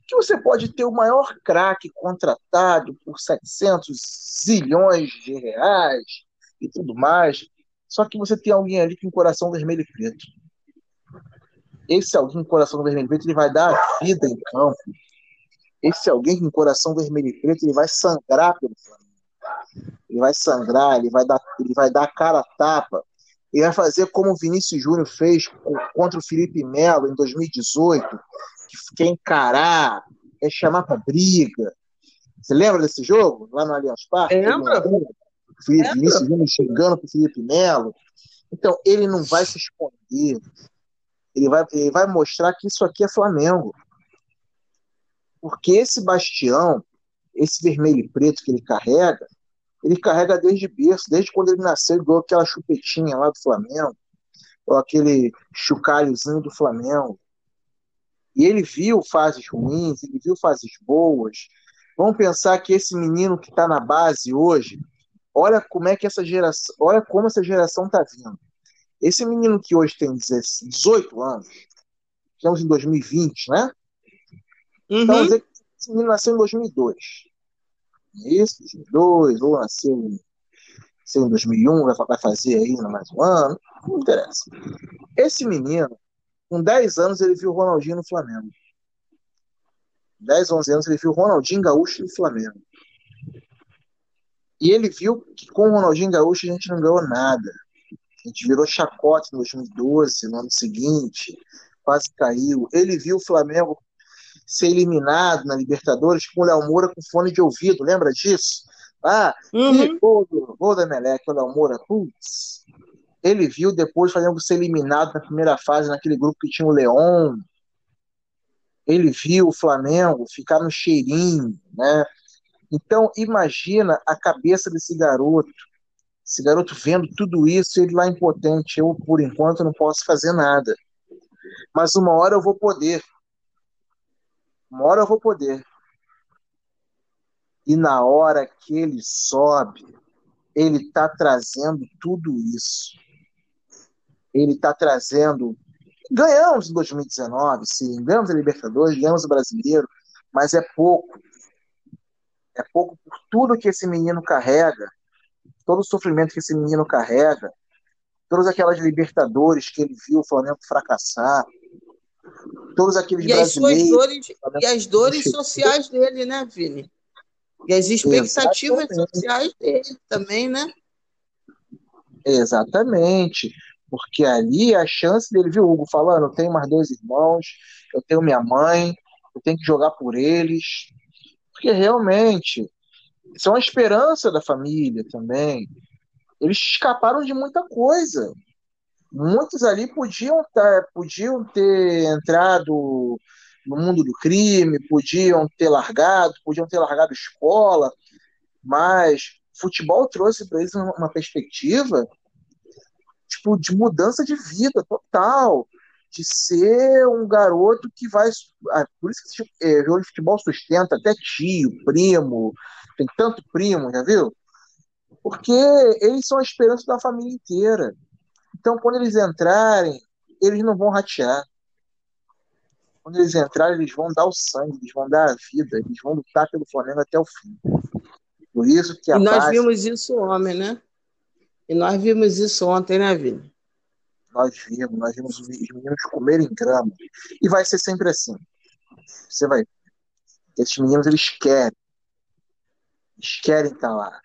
Que você pode ter o maior craque contratado por 700 zilhões de reais e tudo mais, só que você tem alguém ali com coração vermelho e preto. Esse alguém com coração vermelho e preto, ele vai dar vida em campo. Esse alguém com coração vermelho e preto, ele vai sangrar pelo Flamengo. Ele vai sangrar, ele vai dar, ele vai dar cara a tapa. Ele vai fazer como o Vinícius Júnior fez contra o Felipe Melo em 2018, que quer encarar, é chamar para briga. Você lembra desse jogo? Lá no Allianz Parque? Lembra? Felipe, Vinícius Júnior chegando para o Felipe Melo. Então, ele não vai se esconder. Ele vai, ele vai mostrar que isso aqui é Flamengo. Porque esse bastião, esse vermelho e preto que ele carrega, ele carrega desde berço, desde quando ele nasceu, igual aquela chupetinha lá do Flamengo, ou aquele chocalhozinho do Flamengo. E ele viu fases ruins, ele viu fases boas. Vamos pensar que esse menino que está na base hoje, olha como é que essa geração, olha como essa geração está vindo. Esse menino que hoje tem 18 anos, estamos em 2020, né? Uhum. Então, dizer que esse menino nasceu em 2002. Isso, 2002, ou nasceu em, nasceu em 2001, vai fazer aí mais um ano, não interessa. Esse menino, com 10 anos, ele viu o Ronaldinho no Flamengo. 10, 11 anos, ele viu o Ronaldinho Gaúcho no Flamengo. E ele viu que com o Ronaldinho Gaúcho a gente não ganhou nada. A gente virou chacote em 2012, no ano seguinte, quase caiu. Ele viu o Flamengo ser eliminado na Libertadores com o Léo Moura com fone de ouvido, lembra disso? Ah, Uhum. e gol, do, gol da Melec, o Léo Moura, putz. Ele viu depois o Flamengo ser eliminado na primeira fase, naquele grupo que tinha o Leão. Ele viu o Flamengo ficar no cheirinho, né? Então, imagina a cabeça desse garoto. Esse garoto vendo tudo isso, ele lá impotente. Eu, por enquanto, não posso fazer nada. Mas uma hora eu vou poder. Uma hora eu vou poder. E na hora que ele sobe, ele está trazendo tudo isso. Ele está trazendo. Ganhamos em 2019, sim. Ganhamos a Libertadores, ganhamos o Brasileiro, mas é pouco. É pouco por tudo que esse menino carrega, todo o sofrimento que esse menino carrega, todas aquelas Libertadores que ele viu o Flamengo fracassar, todos aqueles E as brasileiros. dores, e as dores sociais dele, né, Vini? E as expectativas Exatamente. sociais dele também, né? Exatamente. Porque ali a chance dele, viu, Hugo, falando, eu tenho mais dois irmãos, eu tenho minha mãe, eu tenho que jogar por eles. Porque realmente são a esperança da família também. Eles escaparam de muita coisa. Muitos ali podiam, tá, podiam ter entrado no mundo do crime, podiam ter largado, podiam ter largado escola, mas futebol trouxe para eles uma, perspectiva tipo, de mudança de vida total, de ser um garoto que vai. ah, Por isso que é, jogo de futebol sustenta até tio, primo, tem tanto primo, já viu? Porque eles são a esperança da família inteira. Então, quando eles entrarem, eles não vão ratear. Quando eles entrarem, eles vão dar o sangue, eles vão dar a vida, eles vão lutar pelo Flamengo até o fim. Por isso que a E nós base, vimos isso ontem, né? E nós vimos isso ontem, né, Vini? nós vimos, nós vimos os meninos comerem grama. E vai ser sempre assim. Você vai ver. Esses meninos, eles querem. Eles querem estar lá.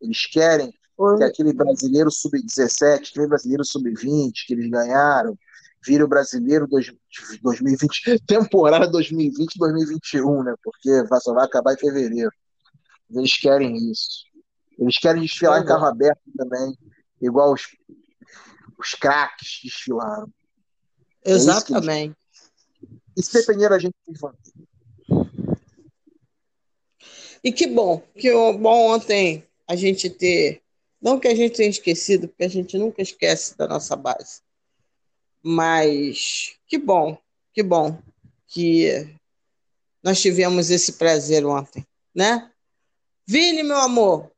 Eles querem que aquele brasileiro sub-17, aquele brasileiro sub-20 que eles ganharam, vire o brasileiro dois- 2020, temporada 2020-2021, né? Porque vai- só vai acabar em fevereiro. Eles querem isso. Eles querem desfilar em carro aberto também, igual os, os craques desfilaram. É eles- Exatamente. E se depender da gente, eles vão. E que bom, que bom ontem a gente ter. Não que a gente tenha esquecido, porque a gente nunca esquece da nossa base. Mas que bom, que bom que nós tivemos esse prazer ontem, né? Vini, meu amor,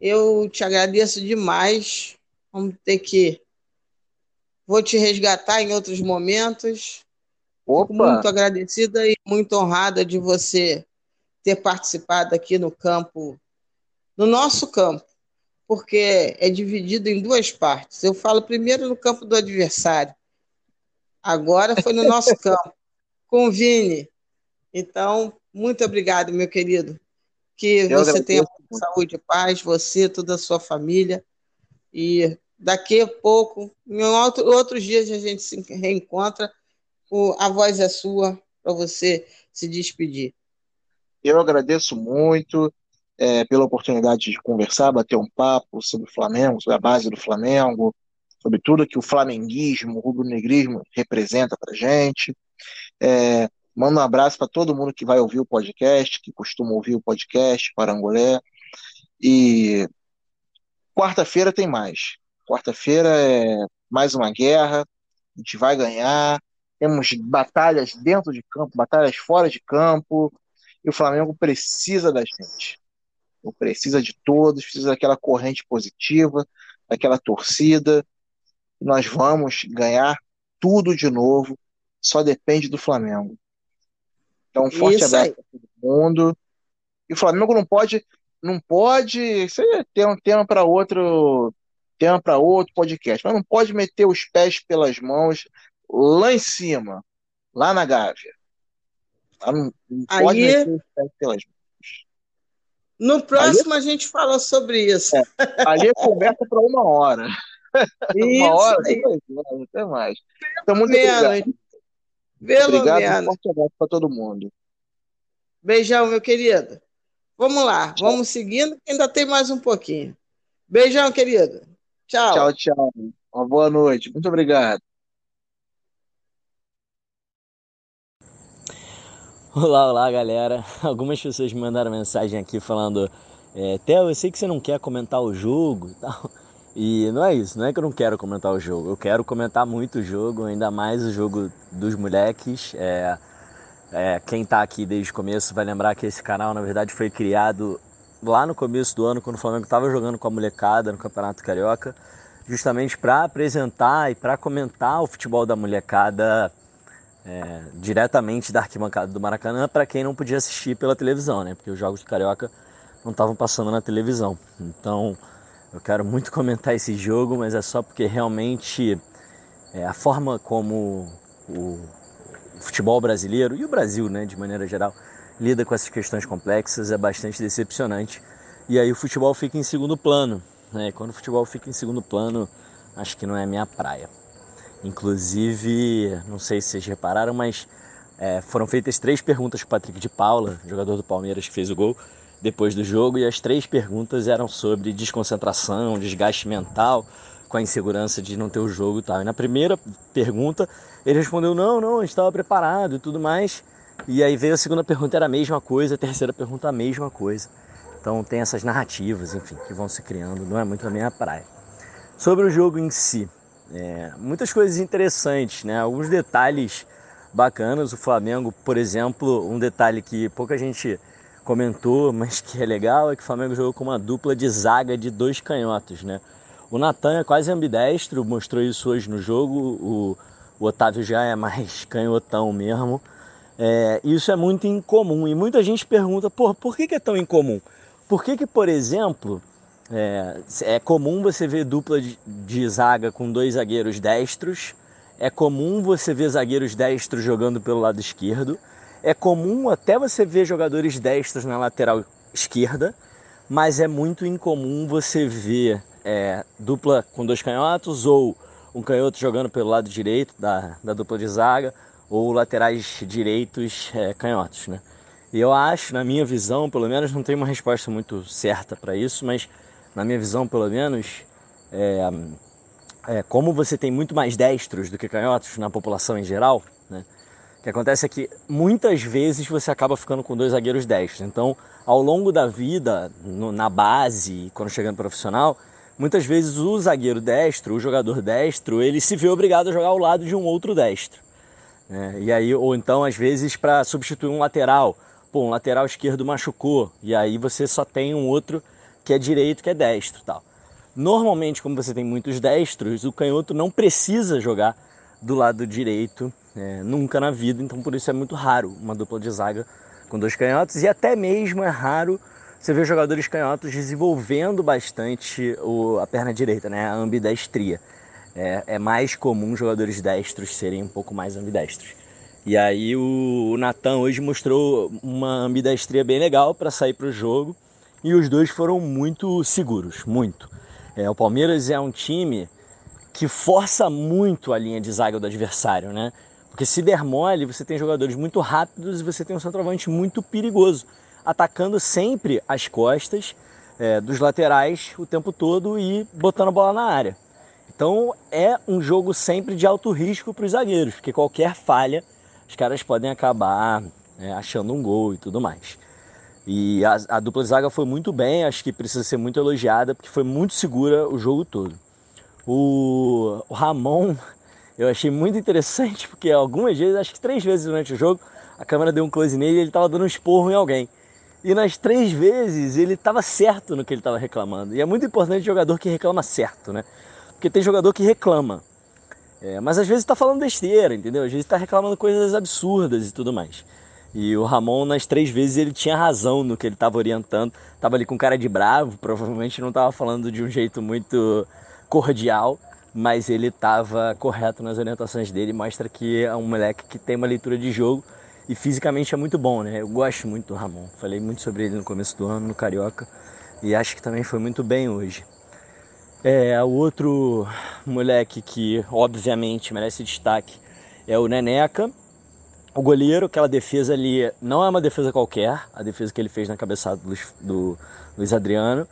eu te agradeço demais. Vamos ter que Vou te resgatar em outros momentos. Opa. Fico muito agradecida e muito honrada de você ter participado aqui no campo, no nosso campo, porque é dividido em duas partes. Eu falo primeiro no campo do adversário, agora foi no nosso campo, com o Vini. Então, muito obrigado, meu querido. Que Eu você tenha saúde e paz, você, toda a sua família. E daqui a pouco, em outro, outros dias, a gente se reencontra. A voz é sua para você se despedir. Eu agradeço muito é, pela oportunidade de conversar, bater um papo sobre o Flamengo, sobre a base do Flamengo, sobre tudo que o flamenguismo, o rubro-negrismo representa para gente. É, mando um abraço para todo mundo que vai ouvir o podcast, que costuma ouvir o podcast Parangolé. E quarta-feira tem mais. Quarta-feira é mais uma guerra, a gente vai ganhar. Temos batalhas dentro de campo, batalhas fora de campo, e o Flamengo precisa da gente. Precisa de todos, precisa daquela corrente positiva, daquela torcida. Nós vamos ganhar tudo de novo, só depende do Flamengo. Então, um forte Isso abraço para todo mundo. E o Flamengo não pode, não pode, isso é ter um tema para outro, tema para outro podcast, mas não pode meter os pés pelas mãos lá em cima, lá na Gávea. Não, não Aí, pode meter os pés pelas mãos. No próximo a gente fala sobre isso. É, ali é conversa para uma hora. Isso, uma hora, até mais. Então, muito menos. obrigado. Pelo obrigado, menos. Um forte abraço para todo mundo. Beijão, meu querido. Vamos lá, tchau. vamos seguindo, ainda tem mais um pouquinho. Beijão, querido. Tchau. Tchau, tchau. Uma boa noite. Muito obrigado. Olá, olá, galera. Algumas pessoas me mandaram mensagem aqui falando: é, Theo, eu sei que você não quer comentar o jogo e tal. E não é isso, não é que eu não quero comentar o jogo. Eu quero comentar muito o jogo, ainda mais o jogo dos moleques. É, é, quem está aqui desde o começo vai lembrar que esse canal, na verdade, foi criado lá no começo do ano, quando o Flamengo estava jogando com a molecada no Campeonato Carioca, justamente para apresentar e para comentar o futebol da molecada é, diretamente da arquibancada do Maracanã para quem não podia assistir pela televisão, né? Porque os jogos do Carioca não estavam passando na televisão. Então, eu quero muito comentar esse jogo, mas é só porque realmente é, a forma como o, o futebol brasileiro e o Brasil, né, de maneira geral, lida com essas questões complexas é bastante decepcionante. E aí o futebol fica em segundo plano. Né? Quando o futebol fica em segundo plano, acho que não é a minha praia. Inclusive, não sei se vocês repararam, mas é, foram feitas três perguntas para o Patrick de Paula, jogador do Palmeiras que fez o gol, depois do jogo, e as três perguntas eram sobre desconcentração, desgaste mental, com a insegurança de não ter o jogo e tal. E na primeira pergunta, ele respondeu: não, não, estava preparado e tudo mais. E aí veio a segunda pergunta, era a mesma coisa, a terceira pergunta, a mesma coisa. Então tem essas narrativas, enfim, que vão se criando, não é muito a minha praia. Sobre o jogo em si, é, muitas coisas interessantes, né? Alguns detalhes bacanas. O Flamengo, por exemplo, um detalhe que pouca gente comentou, mas que é legal, é que o Flamengo jogou com uma dupla de zaga de dois canhotos, né? O Natan é quase ambidestro, mostrou isso hoje no jogo. O, o Otávio já é mais canhotão mesmo. É, isso é muito incomum e muita gente pergunta, por, por que, que é tão incomum? Por que, que por exemplo, é, é comum você ver dupla de, de, zaga com dois zagueiros destros, é comum você ver zagueiros destros jogando pelo lado esquerdo, é comum até você ver jogadores destros na lateral esquerda, mas é muito incomum você ver é, dupla com dois canhotos ou um canhoto jogando pelo lado direito da, da dupla de zaga ou laterais direitos é, canhotos, né? E eu acho, na minha visão, pelo menos, não tem uma resposta muito certa para isso, mas na minha visão, pelo menos, é, é, como você tem muito mais destros do que canhotos na população em geral, né? O que acontece é que muitas vezes você acaba ficando com dois zagueiros destros. Então, ao longo da vida, no, na base, quando chegando profissional, muitas vezes o zagueiro destro, o jogador destro, ele se vê obrigado a jogar ao lado de um outro destro. Né? E aí, ou então, às vezes, para substituir um lateral. Pô, um lateral esquerdo machucou, e aí você só tem um outro que é direito, que é destro tal. Normalmente, como você tem muitos destros, o canhoto não precisa jogar do lado direito é, nunca na vida, então por isso é muito raro uma dupla de zaga com dois canhotos e até mesmo é raro você ver jogadores canhotos desenvolvendo bastante o, a perna direita, né, a ambidestria. É, é, mais comum jogadores destros serem um pouco mais ambidestros. E aí o, o Natan hoje mostrou uma ambidestria bem legal para sair para o jogo e os dois foram muito seguros, muito. É, o Palmeiras é um time que força muito a linha de zaga do adversário, né? Porque se der mole, você tem jogadores muito rápidos e você tem um centroavante muito perigoso atacando sempre as costas é, dos laterais o tempo todo e botando a bola na área. Então é um jogo sempre de alto risco para os zagueiros, porque qualquer falha os caras podem acabar é, achando um gol e tudo mais. E a, a, dupla de zaga foi muito bem, acho que precisa ser muito elogiada, porque foi muito segura o jogo todo. O, o Ramon eu achei muito interessante, porque algumas vezes, acho que três vezes durante o jogo, a câmera deu um close nele e ele estava dando um esporro em alguém. E nas três vezes ele estava certo no que ele estava reclamando. E é muito importante jogador que reclama certo, né? Porque tem jogador que reclama. É, mas às vezes está falando besteira, entendeu? Às vezes está reclamando coisas absurdas e tudo mais. E o Ramon, nas três vezes, ele tinha razão no que ele estava orientando. Estava ali com cara de bravo, provavelmente não estava falando de um jeito muito cordial, mas ele estava correto nas orientações dele. Mostra que é um moleque que tem uma leitura de jogo e fisicamente é muito bom, né? Eu gosto muito do Ramon. Falei muito sobre ele no começo do ano, no Carioca, e acho que também foi muito bem hoje. É, o outro moleque que obviamente merece destaque é o Neneca. O goleiro, aquela defesa ali, não é uma defesa qualquer, a defesa que ele fez na cabeçada do, do Luiz Adriano.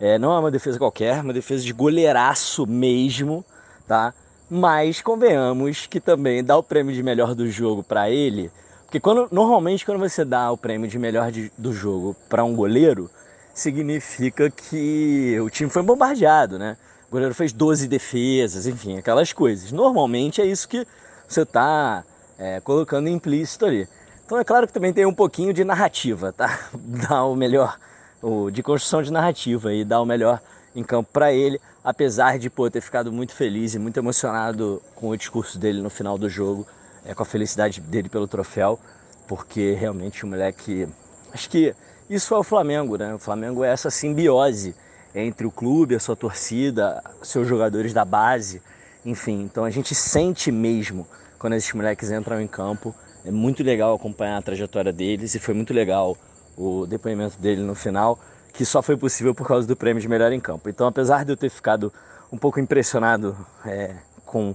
É, não é uma defesa qualquer, uma defesa de goleiraço mesmo, tá? Mas convenhamos que também dá o prêmio de melhor do jogo para ele porque quando, normalmente quando você dá o prêmio de melhor de, do jogo para um goleiro, significa que o time foi bombardeado, né? O goleiro fez 12 defesas, enfim, aquelas coisas. Normalmente é isso que você está é, colocando implícito ali. Então é claro que também tem um pouquinho de narrativa, tá? Dá o melhor, o, de construção de narrativa e dá o melhor em campo para ele, apesar de pô, ter ficado muito feliz e muito emocionado com o discurso dele no final do jogo é, com a felicidade dele pelo troféu, porque realmente o moleque. Acho que isso é o Flamengo, né? O Flamengo é essa simbiose entre o clube, a sua torcida, seus jogadores da base, enfim. Então a gente sente mesmo quando esses moleques entram em campo. É muito legal acompanhar a trajetória deles e foi muito legal o depoimento dele no final, que só foi possível por causa do prêmio de melhor em campo. Então, apesar de eu ter ficado um pouco impressionado é, com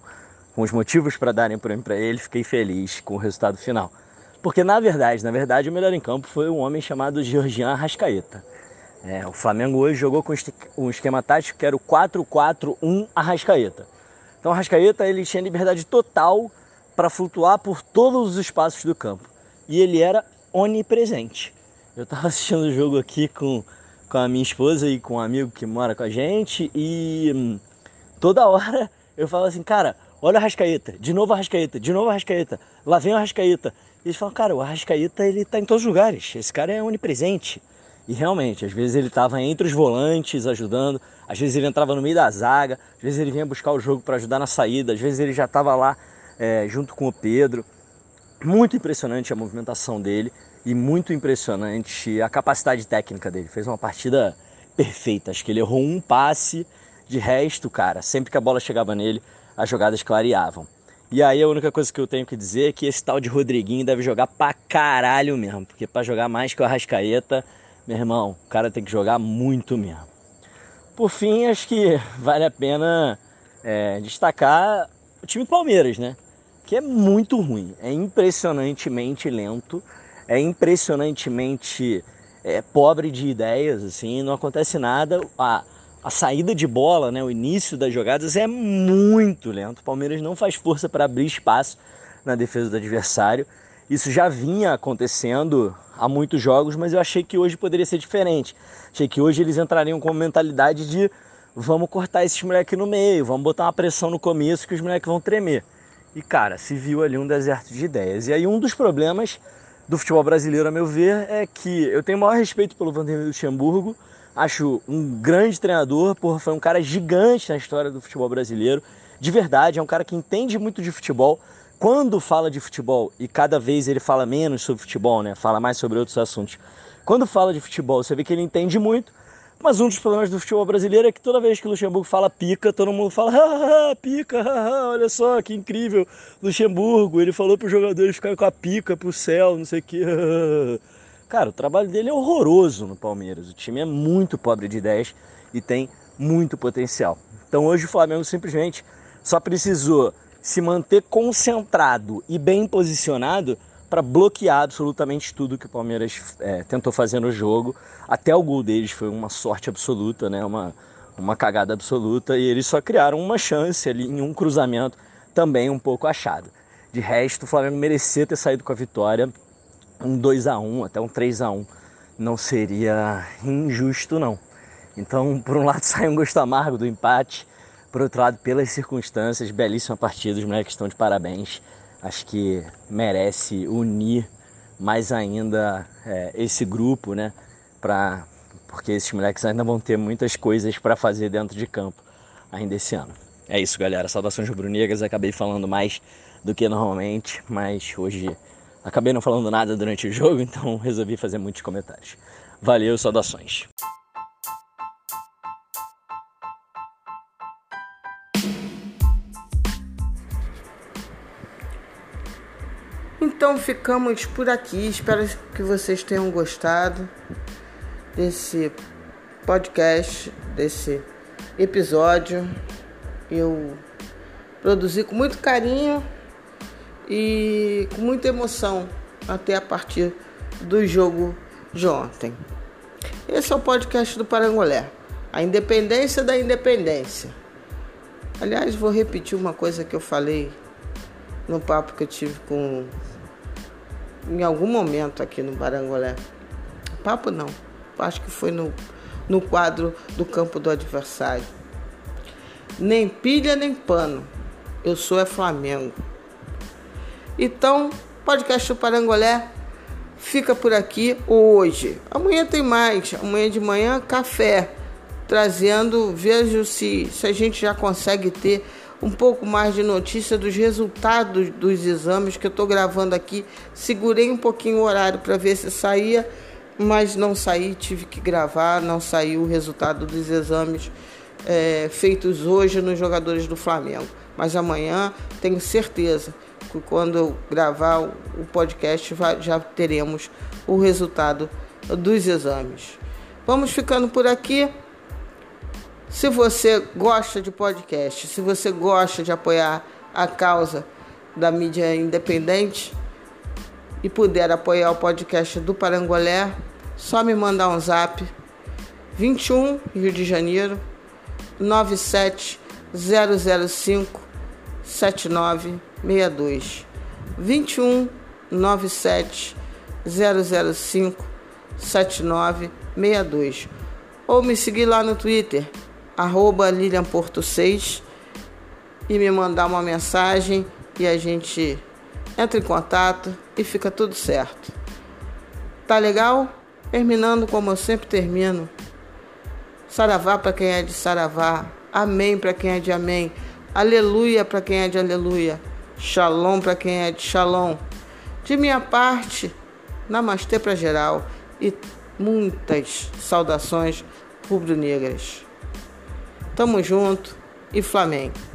com os motivos para darem o prêmio para ele, fiquei feliz com o resultado final. Porque na verdade, na verdade, o melhor em campo foi um homem chamado Georgian Arrascaeta. É, o Flamengo hoje jogou com um esquema tático que era o 4-4-1 Arrascaeta. Então Arrascaeta ele tinha liberdade total para flutuar por todos os espaços do campo. E ele era onipresente. Eu estava assistindo o jogo aqui com, com a minha esposa e com um amigo que mora com a gente e hum, toda hora eu falo assim, cara, olha o Arrascaeta, de novo o Arrascaeta, de novo o Arrascaeta, lá vem o Arrascaeta. E eles falam, cara, o Arrascaeta ele tá em todos os lugares, esse cara é onipresente. E realmente, às vezes ele estava entre os volantes ajudando, às vezes ele entrava no meio da zaga, às vezes ele vinha buscar o jogo para ajudar na saída, às vezes ele já estava lá é, junto com o Pedro. Muito impressionante a movimentação dele e muito impressionante a capacidade técnica dele. Fez uma partida perfeita, acho que ele errou um passe, de resto, cara, sempre que a bola chegava nele, as jogadas clareavam. E aí a única coisa que eu tenho que dizer é que esse tal de Rodriguinho deve jogar pra caralho mesmo. Porque para jogar mais que o Arrascaeta, meu irmão, o cara tem que jogar muito mesmo. Por fim, acho que vale a pena é, destacar o time do Palmeiras, né? Que é muito ruim, é impressionantemente lento, é impressionantemente é, pobre de ideias, assim, não acontece nada. Ah, a saída de bola, né, o início das jogadas é muito lento. O Palmeiras não faz força para abrir espaço na defesa do adversário. Isso já vinha acontecendo há muitos jogos, mas eu achei que hoje poderia ser diferente. Achei que hoje eles entrariam com a mentalidade de vamos cortar esses moleques no meio, vamos botar uma pressão no começo que os moleques vão tremer. E cara, se viu ali um deserto de ideias. E aí um dos problemas do futebol brasileiro, a meu ver, é que eu tenho o maior respeito pelo Vanderlei Luxemburgo, Acho um grande treinador, porra, foi um cara gigante na história do futebol brasileiro. De verdade, é um cara que entende muito de futebol. Quando fala de futebol, e cada vez ele fala menos sobre futebol, né? Fala mais sobre outros assuntos. Quando fala de futebol, você vê que ele entende muito. Mas um dos problemas do futebol brasileiro é que toda vez que o Luxemburgo fala pica, todo mundo fala, pica, olha só que incrível. Luxemburgo, ele falou para os jogadores ficarem com a pica pro céu, não sei o que. Cara, o trabalho dele é horroroso no Palmeiras. O time é muito pobre de ideias e tem muito potencial. Então hoje o Flamengo simplesmente só precisou se manter concentrado e bem posicionado para bloquear absolutamente tudo que o Palmeiras é, tentou fazer no jogo. Até o gol deles foi uma sorte absoluta, né? uma, uma cagada absoluta, e eles só criaram uma chance ali em um cruzamento também um pouco achado. De resto, o Flamengo merecia ter saído com a vitória, um 2 a 1 até um 3 a 1 não seria injusto não. Então, por um lado, sai um gosto amargo do empate, por outro lado, pelas circunstâncias, belíssima partida, os moleques estão de parabéns acho que merece unir mais ainda é, esse grupo, né? Pra, porque esses moleques ainda vão ter muitas coisas para fazer dentro de campo ainda esse ano. É isso, galera. Saudações rubro-negras. Acabei falando mais do que normalmente, mas hoje acabei não falando nada durante o jogo, então resolvi fazer muitos comentários. Valeu, saudações. Então ficamos por aqui. Espero que vocês tenham gostado desse podcast, desse episódio. Eu produzi com muito carinho e com muita emoção até a partir do jogo de ontem. Esse é o podcast do Parangolé, a independência da independência. Aliás, vou repetir uma coisa que eu falei no papo que eu tive com em algum momento aqui no Barangolé. Papo não, acho que foi no, no quadro do campo do adversário. Nem pilha nem pano, eu sou é Flamengo. Então, podcast do Parangolé fica por aqui hoje. Amanhã tem mais, amanhã de manhã café, trazendo, vejo se, se a gente já consegue ter um pouco mais de notícia dos resultados dos exames que eu estou gravando aqui. Segurei um pouquinho o horário para ver se saía, mas não saí, tive que gravar, não saiu o resultado dos exames é, feitos hoje nos jogadores do Flamengo. Mas amanhã tenho certeza que quando eu gravar o podcast já teremos o resultado dos exames. Vamos ficando por aqui. Se você gosta de podcast, se você gosta de apoiar a causa da mídia independente e puder apoiar o podcast do Parangolé, só me mandar um zap 21 Rio de Janeiro 97005 7962 21 97 005 7962 ou me seguir lá no Twitter arroba Lilian Porto 6 e me mandar uma mensagem e a gente entra em contato e fica tudo certo. Tá legal? Terminando como eu sempre termino. Saravá para quem é de Saravá. Amém para quem é de Amém. Aleluia para quem é de Aleluia. Shalom para quem é de Shalom. De minha parte, namastê para geral e muitas saudações rubro-negras. Tamo junto e Flamengo.